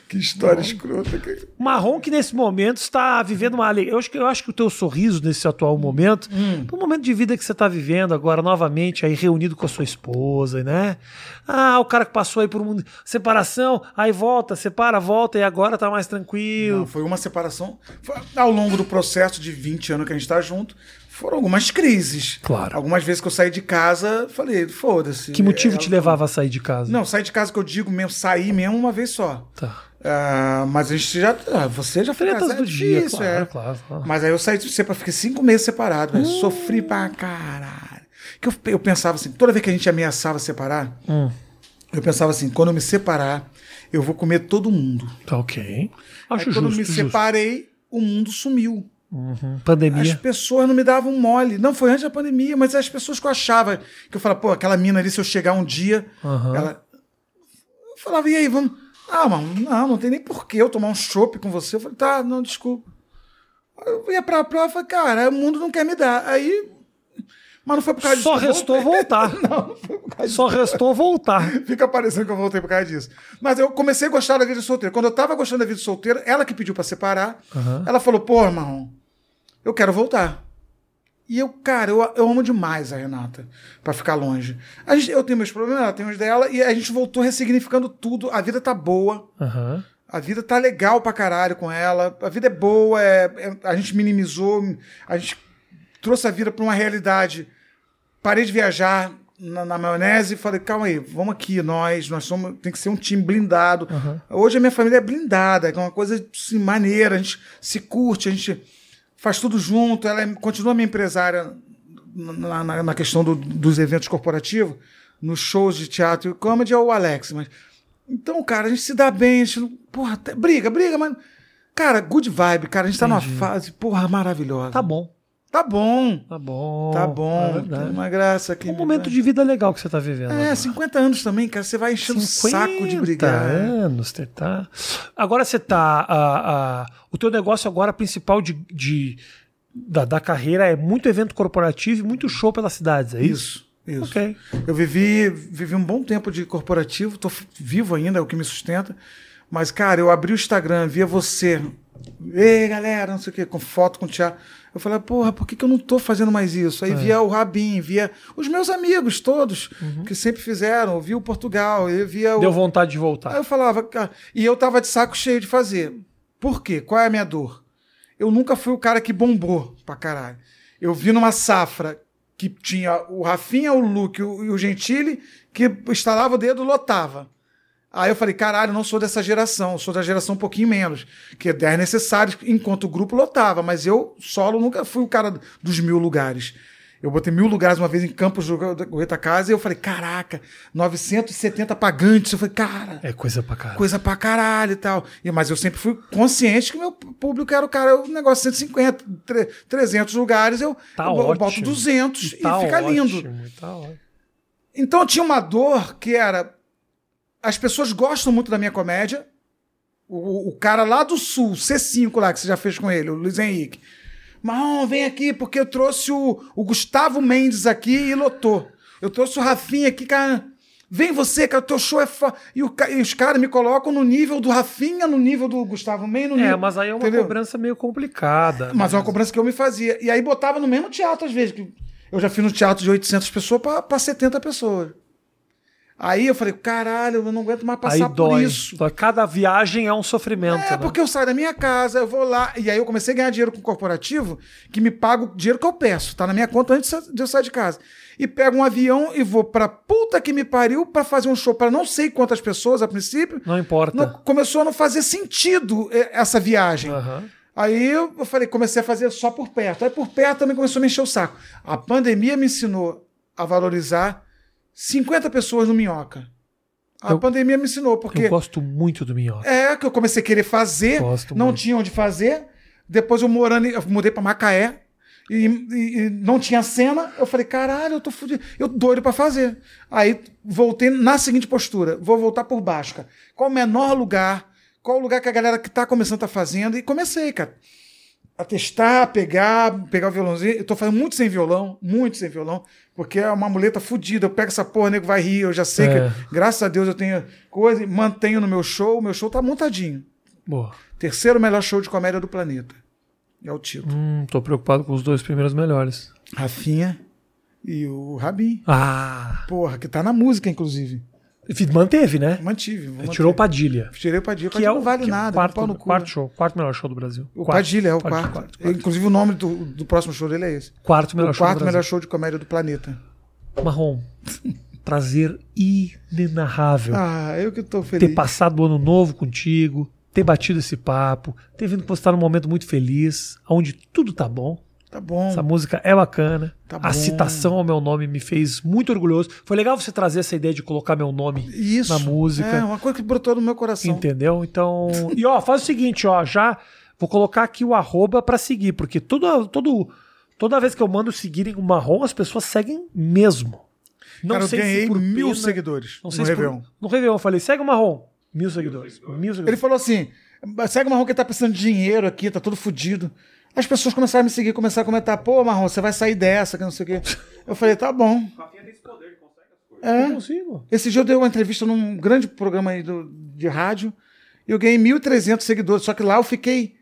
[SPEAKER 2] Que história escrota. cara.
[SPEAKER 1] Marrom que nesse momento está vivendo uma alegria. Eu acho que, eu acho que o teu sorriso nesse atual momento, o momento de vida que você está vivendo agora, novamente, aí reunido com a sua esposa, né? Ah, o cara que passou aí por uma separação, aí volta, separa, volta, e agora tá mais tranquilo.
[SPEAKER 2] Não, foi uma separação. Foi- ao longo do processo de 20 anos que a gente tá junto, foram algumas crises.
[SPEAKER 1] Claro.
[SPEAKER 2] Algumas vezes que eu saí de casa, falei, foda-se.
[SPEAKER 1] que motivo
[SPEAKER 2] É,
[SPEAKER 1] te levava a sair de casa?
[SPEAKER 2] Não, sair de casa que eu digo mesmo, sair mesmo uma vez só.
[SPEAKER 1] Tá.
[SPEAKER 2] Ah, mas a gente já. ah, você já foi casado,
[SPEAKER 1] do
[SPEAKER 2] é
[SPEAKER 1] dia,
[SPEAKER 2] difícil,
[SPEAKER 1] claro,
[SPEAKER 2] é.
[SPEAKER 1] claro, claro.
[SPEAKER 2] Mas aí eu saí de separa, fiquei cinco meses separado, velho. Sofri pra caralho. Que eu, eu pensava assim, toda vez que a gente ameaçava separar,
[SPEAKER 1] Hum.
[SPEAKER 2] eu pensava assim, quando eu me separar, eu vou comer todo mundo.
[SPEAKER 1] Tá ok.
[SPEAKER 2] Aí
[SPEAKER 1] Acho
[SPEAKER 2] quando eu
[SPEAKER 1] justo,
[SPEAKER 2] me
[SPEAKER 1] justo.
[SPEAKER 2] separei, o mundo sumiu.
[SPEAKER 1] Uhum.
[SPEAKER 2] As
[SPEAKER 1] Pandemia.
[SPEAKER 2] pessoas não me davam mole. Não foi antes da pandemia, mas as pessoas que eu achava, que eu falava, pô, aquela mina ali, se eu chegar um dia,
[SPEAKER 1] Aham.
[SPEAKER 2] ela. Eu falava, e aí, vamos. Ah, mano, não, não tem nem porquê eu tomar um chopp com você. Eu falei, tá, não, desculpa. Eu ia pra prova e falei, cara, o mundo não quer me dar. Aí. Mas não foi por causa
[SPEAKER 1] Só
[SPEAKER 2] disso. eu
[SPEAKER 1] restou voltar.
[SPEAKER 2] Não, não foi por causa
[SPEAKER 1] Só restou voltar.
[SPEAKER 2] Fica parecendo que eu voltei por causa disso. Mas eu comecei a gostar da vida solteira. Quando eu tava gostando da vida solteira, ela que pediu pra separar, ela falou: pô, Marrom, eu quero voltar. E eu, cara, eu, eu amo demais a Renata pra ficar longe. A gente, eu tenho meus problemas, ela tem os dela, e a gente voltou ressignificando tudo. A vida tá boa.
[SPEAKER 1] Aham.
[SPEAKER 2] A vida tá legal pra caralho com ela. A vida é boa, é, é- a gente minimizou, a gente trouxe a vida pra uma realidade. Parei de viajar na, na maionese e falei, calma aí, vamos aqui, nós, nós somos, tem que ser um time blindado. Hoje a minha família é blindada, é uma coisa assim, maneira, a gente se curte, a gente faz tudo junto, ela é- continua minha empresária na, na- na questão do- dos eventos corporativos, nos shows de teatro e comedy é o Alex, mas então, cara, a gente se dá bem, a gente não. Porra, até- briga, briga, mas. Cara, good vibe, cara. A gente tá numa fase, porra, maravilhosa.
[SPEAKER 1] Tá bom.
[SPEAKER 2] Tá bom.
[SPEAKER 1] Tá bom.
[SPEAKER 2] Tá
[SPEAKER 1] É
[SPEAKER 2] bom. tem uma graça aqui.
[SPEAKER 1] um momento de vida legal que você tá vivendo.
[SPEAKER 2] É, 50 anos também, cara. Você vai enchendo o saco de
[SPEAKER 1] 50
[SPEAKER 2] brigar.
[SPEAKER 1] anos, você tá. Agora você tá. a- a- o teu negócio agora principal de, de- da, da carreira é muito evento corporativo e muito show pelas cidades, é isso?
[SPEAKER 2] Isso, isso.
[SPEAKER 1] Ok.
[SPEAKER 2] Eu vivi, vivi um bom tempo de corporativo, tô vivo ainda, é o que me sustenta. Mas, cara, eu abri o Instagram, via você. Ei, galera, não sei o quê, com foto, com teatro. Eu falei, porra, por que, que eu não tô fazendo mais isso?
[SPEAKER 1] É.
[SPEAKER 2] Aí via o Rabin, via os meus amigos todos,
[SPEAKER 1] Uhum.
[SPEAKER 2] que sempre fizeram, via o Portugal, eu via o.
[SPEAKER 1] Deu vontade de
[SPEAKER 2] Aí
[SPEAKER 1] voltar.
[SPEAKER 2] eu falava, cara, e eu tava de saco cheio de fazer. Por quê? Qual é a minha dor? Eu nunca fui o cara que bombou pra caralho. Eu vi numa safra que tinha o Rafinha, o Luke e o e o Gentili, que instalava o dedo lotava. Aí eu falei, caralho, não sou dessa geração, sou da geração um pouquinho menos, que é 10 necessários, enquanto o grupo lotava, mas eu solo nunca fui o cara dos mil lugares. Eu botei mil lugares uma vez em Campos do Goitacazes e eu falei, caraca, 970 pagantes. Eu falei, cara,
[SPEAKER 1] É coisa pra caralho.
[SPEAKER 2] coisa pra caralho e tal. E, mas eu sempre fui consciente que meu público era o cara, o negócio de 150, tre- 300 lugares, eu,
[SPEAKER 1] Tá
[SPEAKER 2] eu, eu boto
[SPEAKER 1] ótimo.
[SPEAKER 2] 200 e,
[SPEAKER 1] Tá
[SPEAKER 2] fica
[SPEAKER 1] ótimo,
[SPEAKER 2] lindo.
[SPEAKER 1] Tá ótimo.
[SPEAKER 2] Então eu tinha uma dor que era. As pessoas gostam muito da minha comédia. O, o cara lá do sul, C5 lá, que você já fez com ele, o Luiz Henrique. Marrom, vem aqui, porque eu trouxe o, o Gustavo Mendes aqui e lotou. Eu trouxe o Rafinha aqui, cara. Vem você, cara, o teu show é foda. E, e os caras me colocam no nível do Rafinha, no nível do Gustavo Mendes,
[SPEAKER 1] É,
[SPEAKER 2] nível.
[SPEAKER 1] mas aí é uma
[SPEAKER 2] entendeu?
[SPEAKER 1] cobrança meio complicada.
[SPEAKER 2] Mas é uma cobrança que eu me fazia. E aí botava no mesmo teatro, às vezes. que Eu já fiz no teatro de 800 pessoas para 70 pessoas. Aí eu falei, caralho, eu não aguento mais
[SPEAKER 1] Aí
[SPEAKER 2] passar por
[SPEAKER 1] dói.
[SPEAKER 2] isso.
[SPEAKER 1] Dói. Cada viagem é um sofrimento.
[SPEAKER 2] É,
[SPEAKER 1] né?
[SPEAKER 2] porque eu saio da minha casa, eu vou lá. E aí eu comecei a ganhar dinheiro com o corporativo, que me paga o dinheiro que eu peço. Tá na minha conta antes de eu sair de casa. E pego um avião e vou pra puta que me pariu pra fazer um show pra não sei quantas pessoas a princípio.
[SPEAKER 1] Não importa.
[SPEAKER 2] Não- começou a não fazer sentido eh, essa viagem.
[SPEAKER 1] Aham.
[SPEAKER 2] Aí eu eu falei, comecei a fazer só por perto. Aí por perto também começou a me encher o saco. A pandemia me ensinou a valorizar 50 pessoas no Minhoca. A
[SPEAKER 1] Eu-
[SPEAKER 2] pandemia me ensinou, porque
[SPEAKER 1] Eu gosto muito do Minhoca.
[SPEAKER 2] é que eu comecei a querer fazer,
[SPEAKER 1] Gosto
[SPEAKER 2] não
[SPEAKER 1] muito.
[SPEAKER 2] tinha onde fazer. Depois eu morando, eu mudei pra Macaé e, e- e não tinha cena. Eu falei, caralho, eu tô fudido. Eu doido pra fazer. Aí voltei na seguinte postura: vou voltar por baixo, cara. Qual o menor lugar? Qual o lugar que a galera que tá começando tá fazendo? E comecei, cara. A testar, pegar, pegar o violãozinho. Eu tô fazendo muito sem violão, muito sem violão, porque é uma muleta fodida. Eu pego essa porra, o nego vai rir. Eu já sei
[SPEAKER 1] É.
[SPEAKER 2] que, graças a Deus, eu tenho coisa, e mantenho no meu show. Meu show tá montadinho.
[SPEAKER 1] Boa.
[SPEAKER 2] Terceiro melhor show de comédia do planeta. É o título.
[SPEAKER 1] Hum, tô preocupado com os dois primeiros melhores.
[SPEAKER 2] Rafinha e o Rabin.
[SPEAKER 1] Ah.
[SPEAKER 2] Porra, que tá na música, inclusive.
[SPEAKER 1] Manteve, né?
[SPEAKER 2] Mantive. manter.
[SPEAKER 1] Tirou o Padilha.
[SPEAKER 2] Tirei o Padilha. O
[SPEAKER 1] Que é o
[SPEAKER 2] não vale
[SPEAKER 1] que é o
[SPEAKER 2] nada.
[SPEAKER 1] quarto,
[SPEAKER 2] no cu.
[SPEAKER 1] quarto show, quarto melhor show do Brasil.
[SPEAKER 2] O
[SPEAKER 1] Quarto,
[SPEAKER 2] Padilha é o
[SPEAKER 1] Padilha,
[SPEAKER 2] quarto. Inclusive o nome do, do próximo show dele é esse.
[SPEAKER 1] Quarto melhor
[SPEAKER 2] o
[SPEAKER 1] show do
[SPEAKER 2] quarto
[SPEAKER 1] Brasil.
[SPEAKER 2] melhor show de comédia do planeta.
[SPEAKER 1] Marrom, prazer inenarrável
[SPEAKER 2] Ah, eu que tô
[SPEAKER 1] ter
[SPEAKER 2] feliz.
[SPEAKER 1] passado o ano novo contigo, ter batido esse papo, ter vindo você tá num momento muito feliz, onde tudo tá bom.
[SPEAKER 2] Tá bom.
[SPEAKER 1] Essa música é bacana.
[SPEAKER 2] Tá
[SPEAKER 1] a
[SPEAKER 2] bom.
[SPEAKER 1] citação ao meu nome me fez muito orgulhoso. Foi legal você trazer essa ideia de colocar meu nome
[SPEAKER 2] Isso.
[SPEAKER 1] na música.
[SPEAKER 2] É, uma coisa que brotou no meu coração.
[SPEAKER 1] Entendeu? Então. E ó, faz o seguinte, ó, já vou colocar aqui o arroba pra seguir, porque toda, todo, toda vez que eu mando seguirem o marrom, as pessoas seguem mesmo. Não
[SPEAKER 2] Cara, eu
[SPEAKER 1] sei
[SPEAKER 2] ganhei
[SPEAKER 1] se por
[SPEAKER 2] mil
[SPEAKER 1] pena-
[SPEAKER 2] seguidores
[SPEAKER 1] Não
[SPEAKER 2] no
[SPEAKER 1] sei se
[SPEAKER 2] Réveillon.
[SPEAKER 1] por, no Réveillon eu falei, segue o marrom. Mil seguidores. Mil
[SPEAKER 2] Ele
[SPEAKER 1] seguidores.
[SPEAKER 2] falou assim: segue o Marrom que tá precisando de dinheiro aqui, tá todo fudido. As pessoas começaram a me seguir, começaram a comentar: pô, Marrom, você vai sair dessa, que não sei o quê. Eu falei: tá bom.
[SPEAKER 3] Rafinha tem esse poder, ele consegue as coisas.
[SPEAKER 1] Eu
[SPEAKER 2] É.
[SPEAKER 1] consigo.
[SPEAKER 2] Esse dia eu dei uma entrevista num grande programa aí do, de rádio e eu ganhei 1.300 seguidores. Só que lá eu fiquei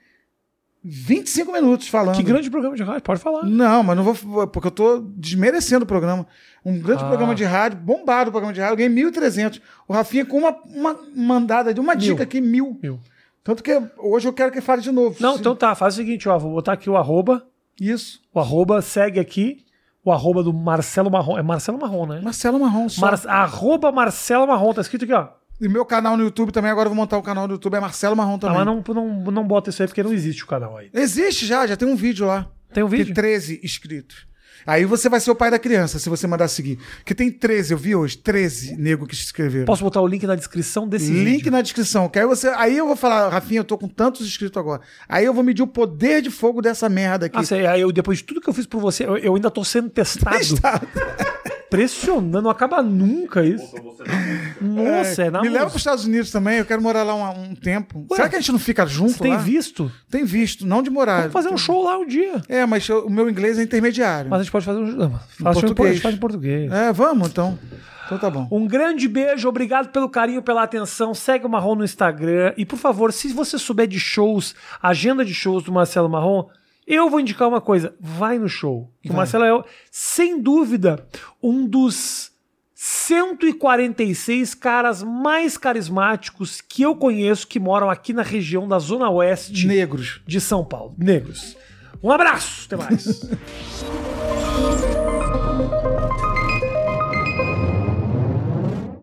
[SPEAKER 2] 25 minutos falando.
[SPEAKER 1] Que grande programa de rádio, pode falar.
[SPEAKER 2] Não, mas não vou. Porque eu tô desmerecendo o programa. Um grande
[SPEAKER 1] Ah.
[SPEAKER 2] programa de rádio, bombado o programa de rádio, eu ganhei 1.300. O Rafinha com uma, uma mandada de uma
[SPEAKER 1] Mil.
[SPEAKER 2] dica aqui, mil.
[SPEAKER 1] Mil.
[SPEAKER 2] Tanto que hoje eu quero que fale de novo.
[SPEAKER 1] Não, então tá, faz o seguinte, ó, vou botar aqui o arroba.
[SPEAKER 2] Isso.
[SPEAKER 1] O arroba segue aqui. O arroba do Marcelo Marrom. É Marcelo Marrom, né?
[SPEAKER 2] Marcelo Marrom só.
[SPEAKER 1] Mar arroba Marcelo Marrom, tá escrito aqui, ó.
[SPEAKER 2] E meu canal no YouTube também, agora eu vou montar o canal no YouTube, é Marcelo Marrom também.
[SPEAKER 1] mas não, não, não bota isso aí porque não existe o canal aí.
[SPEAKER 2] Existe já, já tem um vídeo lá.
[SPEAKER 1] Tem um vídeo?
[SPEAKER 2] Tem 13 inscritos. Aí você vai ser o pai da criança, se você mandar seguir. Que tem 13, eu vi hoje, 13 nego que se inscreveram.
[SPEAKER 1] Posso botar o link na descrição desse
[SPEAKER 2] Link
[SPEAKER 1] vídeo?
[SPEAKER 2] na descrição. Que aí, você, aí eu vou falar, Rafinha, eu tô com tantos inscritos agora. Aí eu vou medir o poder de fogo dessa merda aqui.
[SPEAKER 1] Ah, sei, aí eu, depois de tudo que eu fiz por você, eu, eu ainda tô sendo testado.
[SPEAKER 2] Está-
[SPEAKER 1] Impressionante, não acaba nunca isso. Nossa, é, na
[SPEAKER 2] Me leva para os Estados Unidos também, eu quero morar lá um, um tempo. Será que a gente não fica junto
[SPEAKER 1] Você tem
[SPEAKER 2] lá?
[SPEAKER 1] visto?
[SPEAKER 2] Tem visto, não de morar.
[SPEAKER 1] Vamos fazer um show lá um dia.
[SPEAKER 2] É, mas eu- o meu inglês é intermediário.
[SPEAKER 1] Mas a gente pode fazer um. Não, faz,
[SPEAKER 2] português.
[SPEAKER 1] a gente faz em português.
[SPEAKER 2] É, vamos então. Então tá bom.
[SPEAKER 1] Um grande beijo, obrigado pelo carinho, pela atenção. Segue o Marrom no Instagram. E por favor, se você souber de shows, agenda de shows do Marcelo Marrom, eu vou indicar uma coisa: vai no show. Que o Marcelo é, sem dúvida, um dos 146 caras mais carismáticos que eu conheço que moram aqui na região da Zona Oeste
[SPEAKER 2] Negros.
[SPEAKER 1] de São Paulo. Negros. Um abraço, até mais.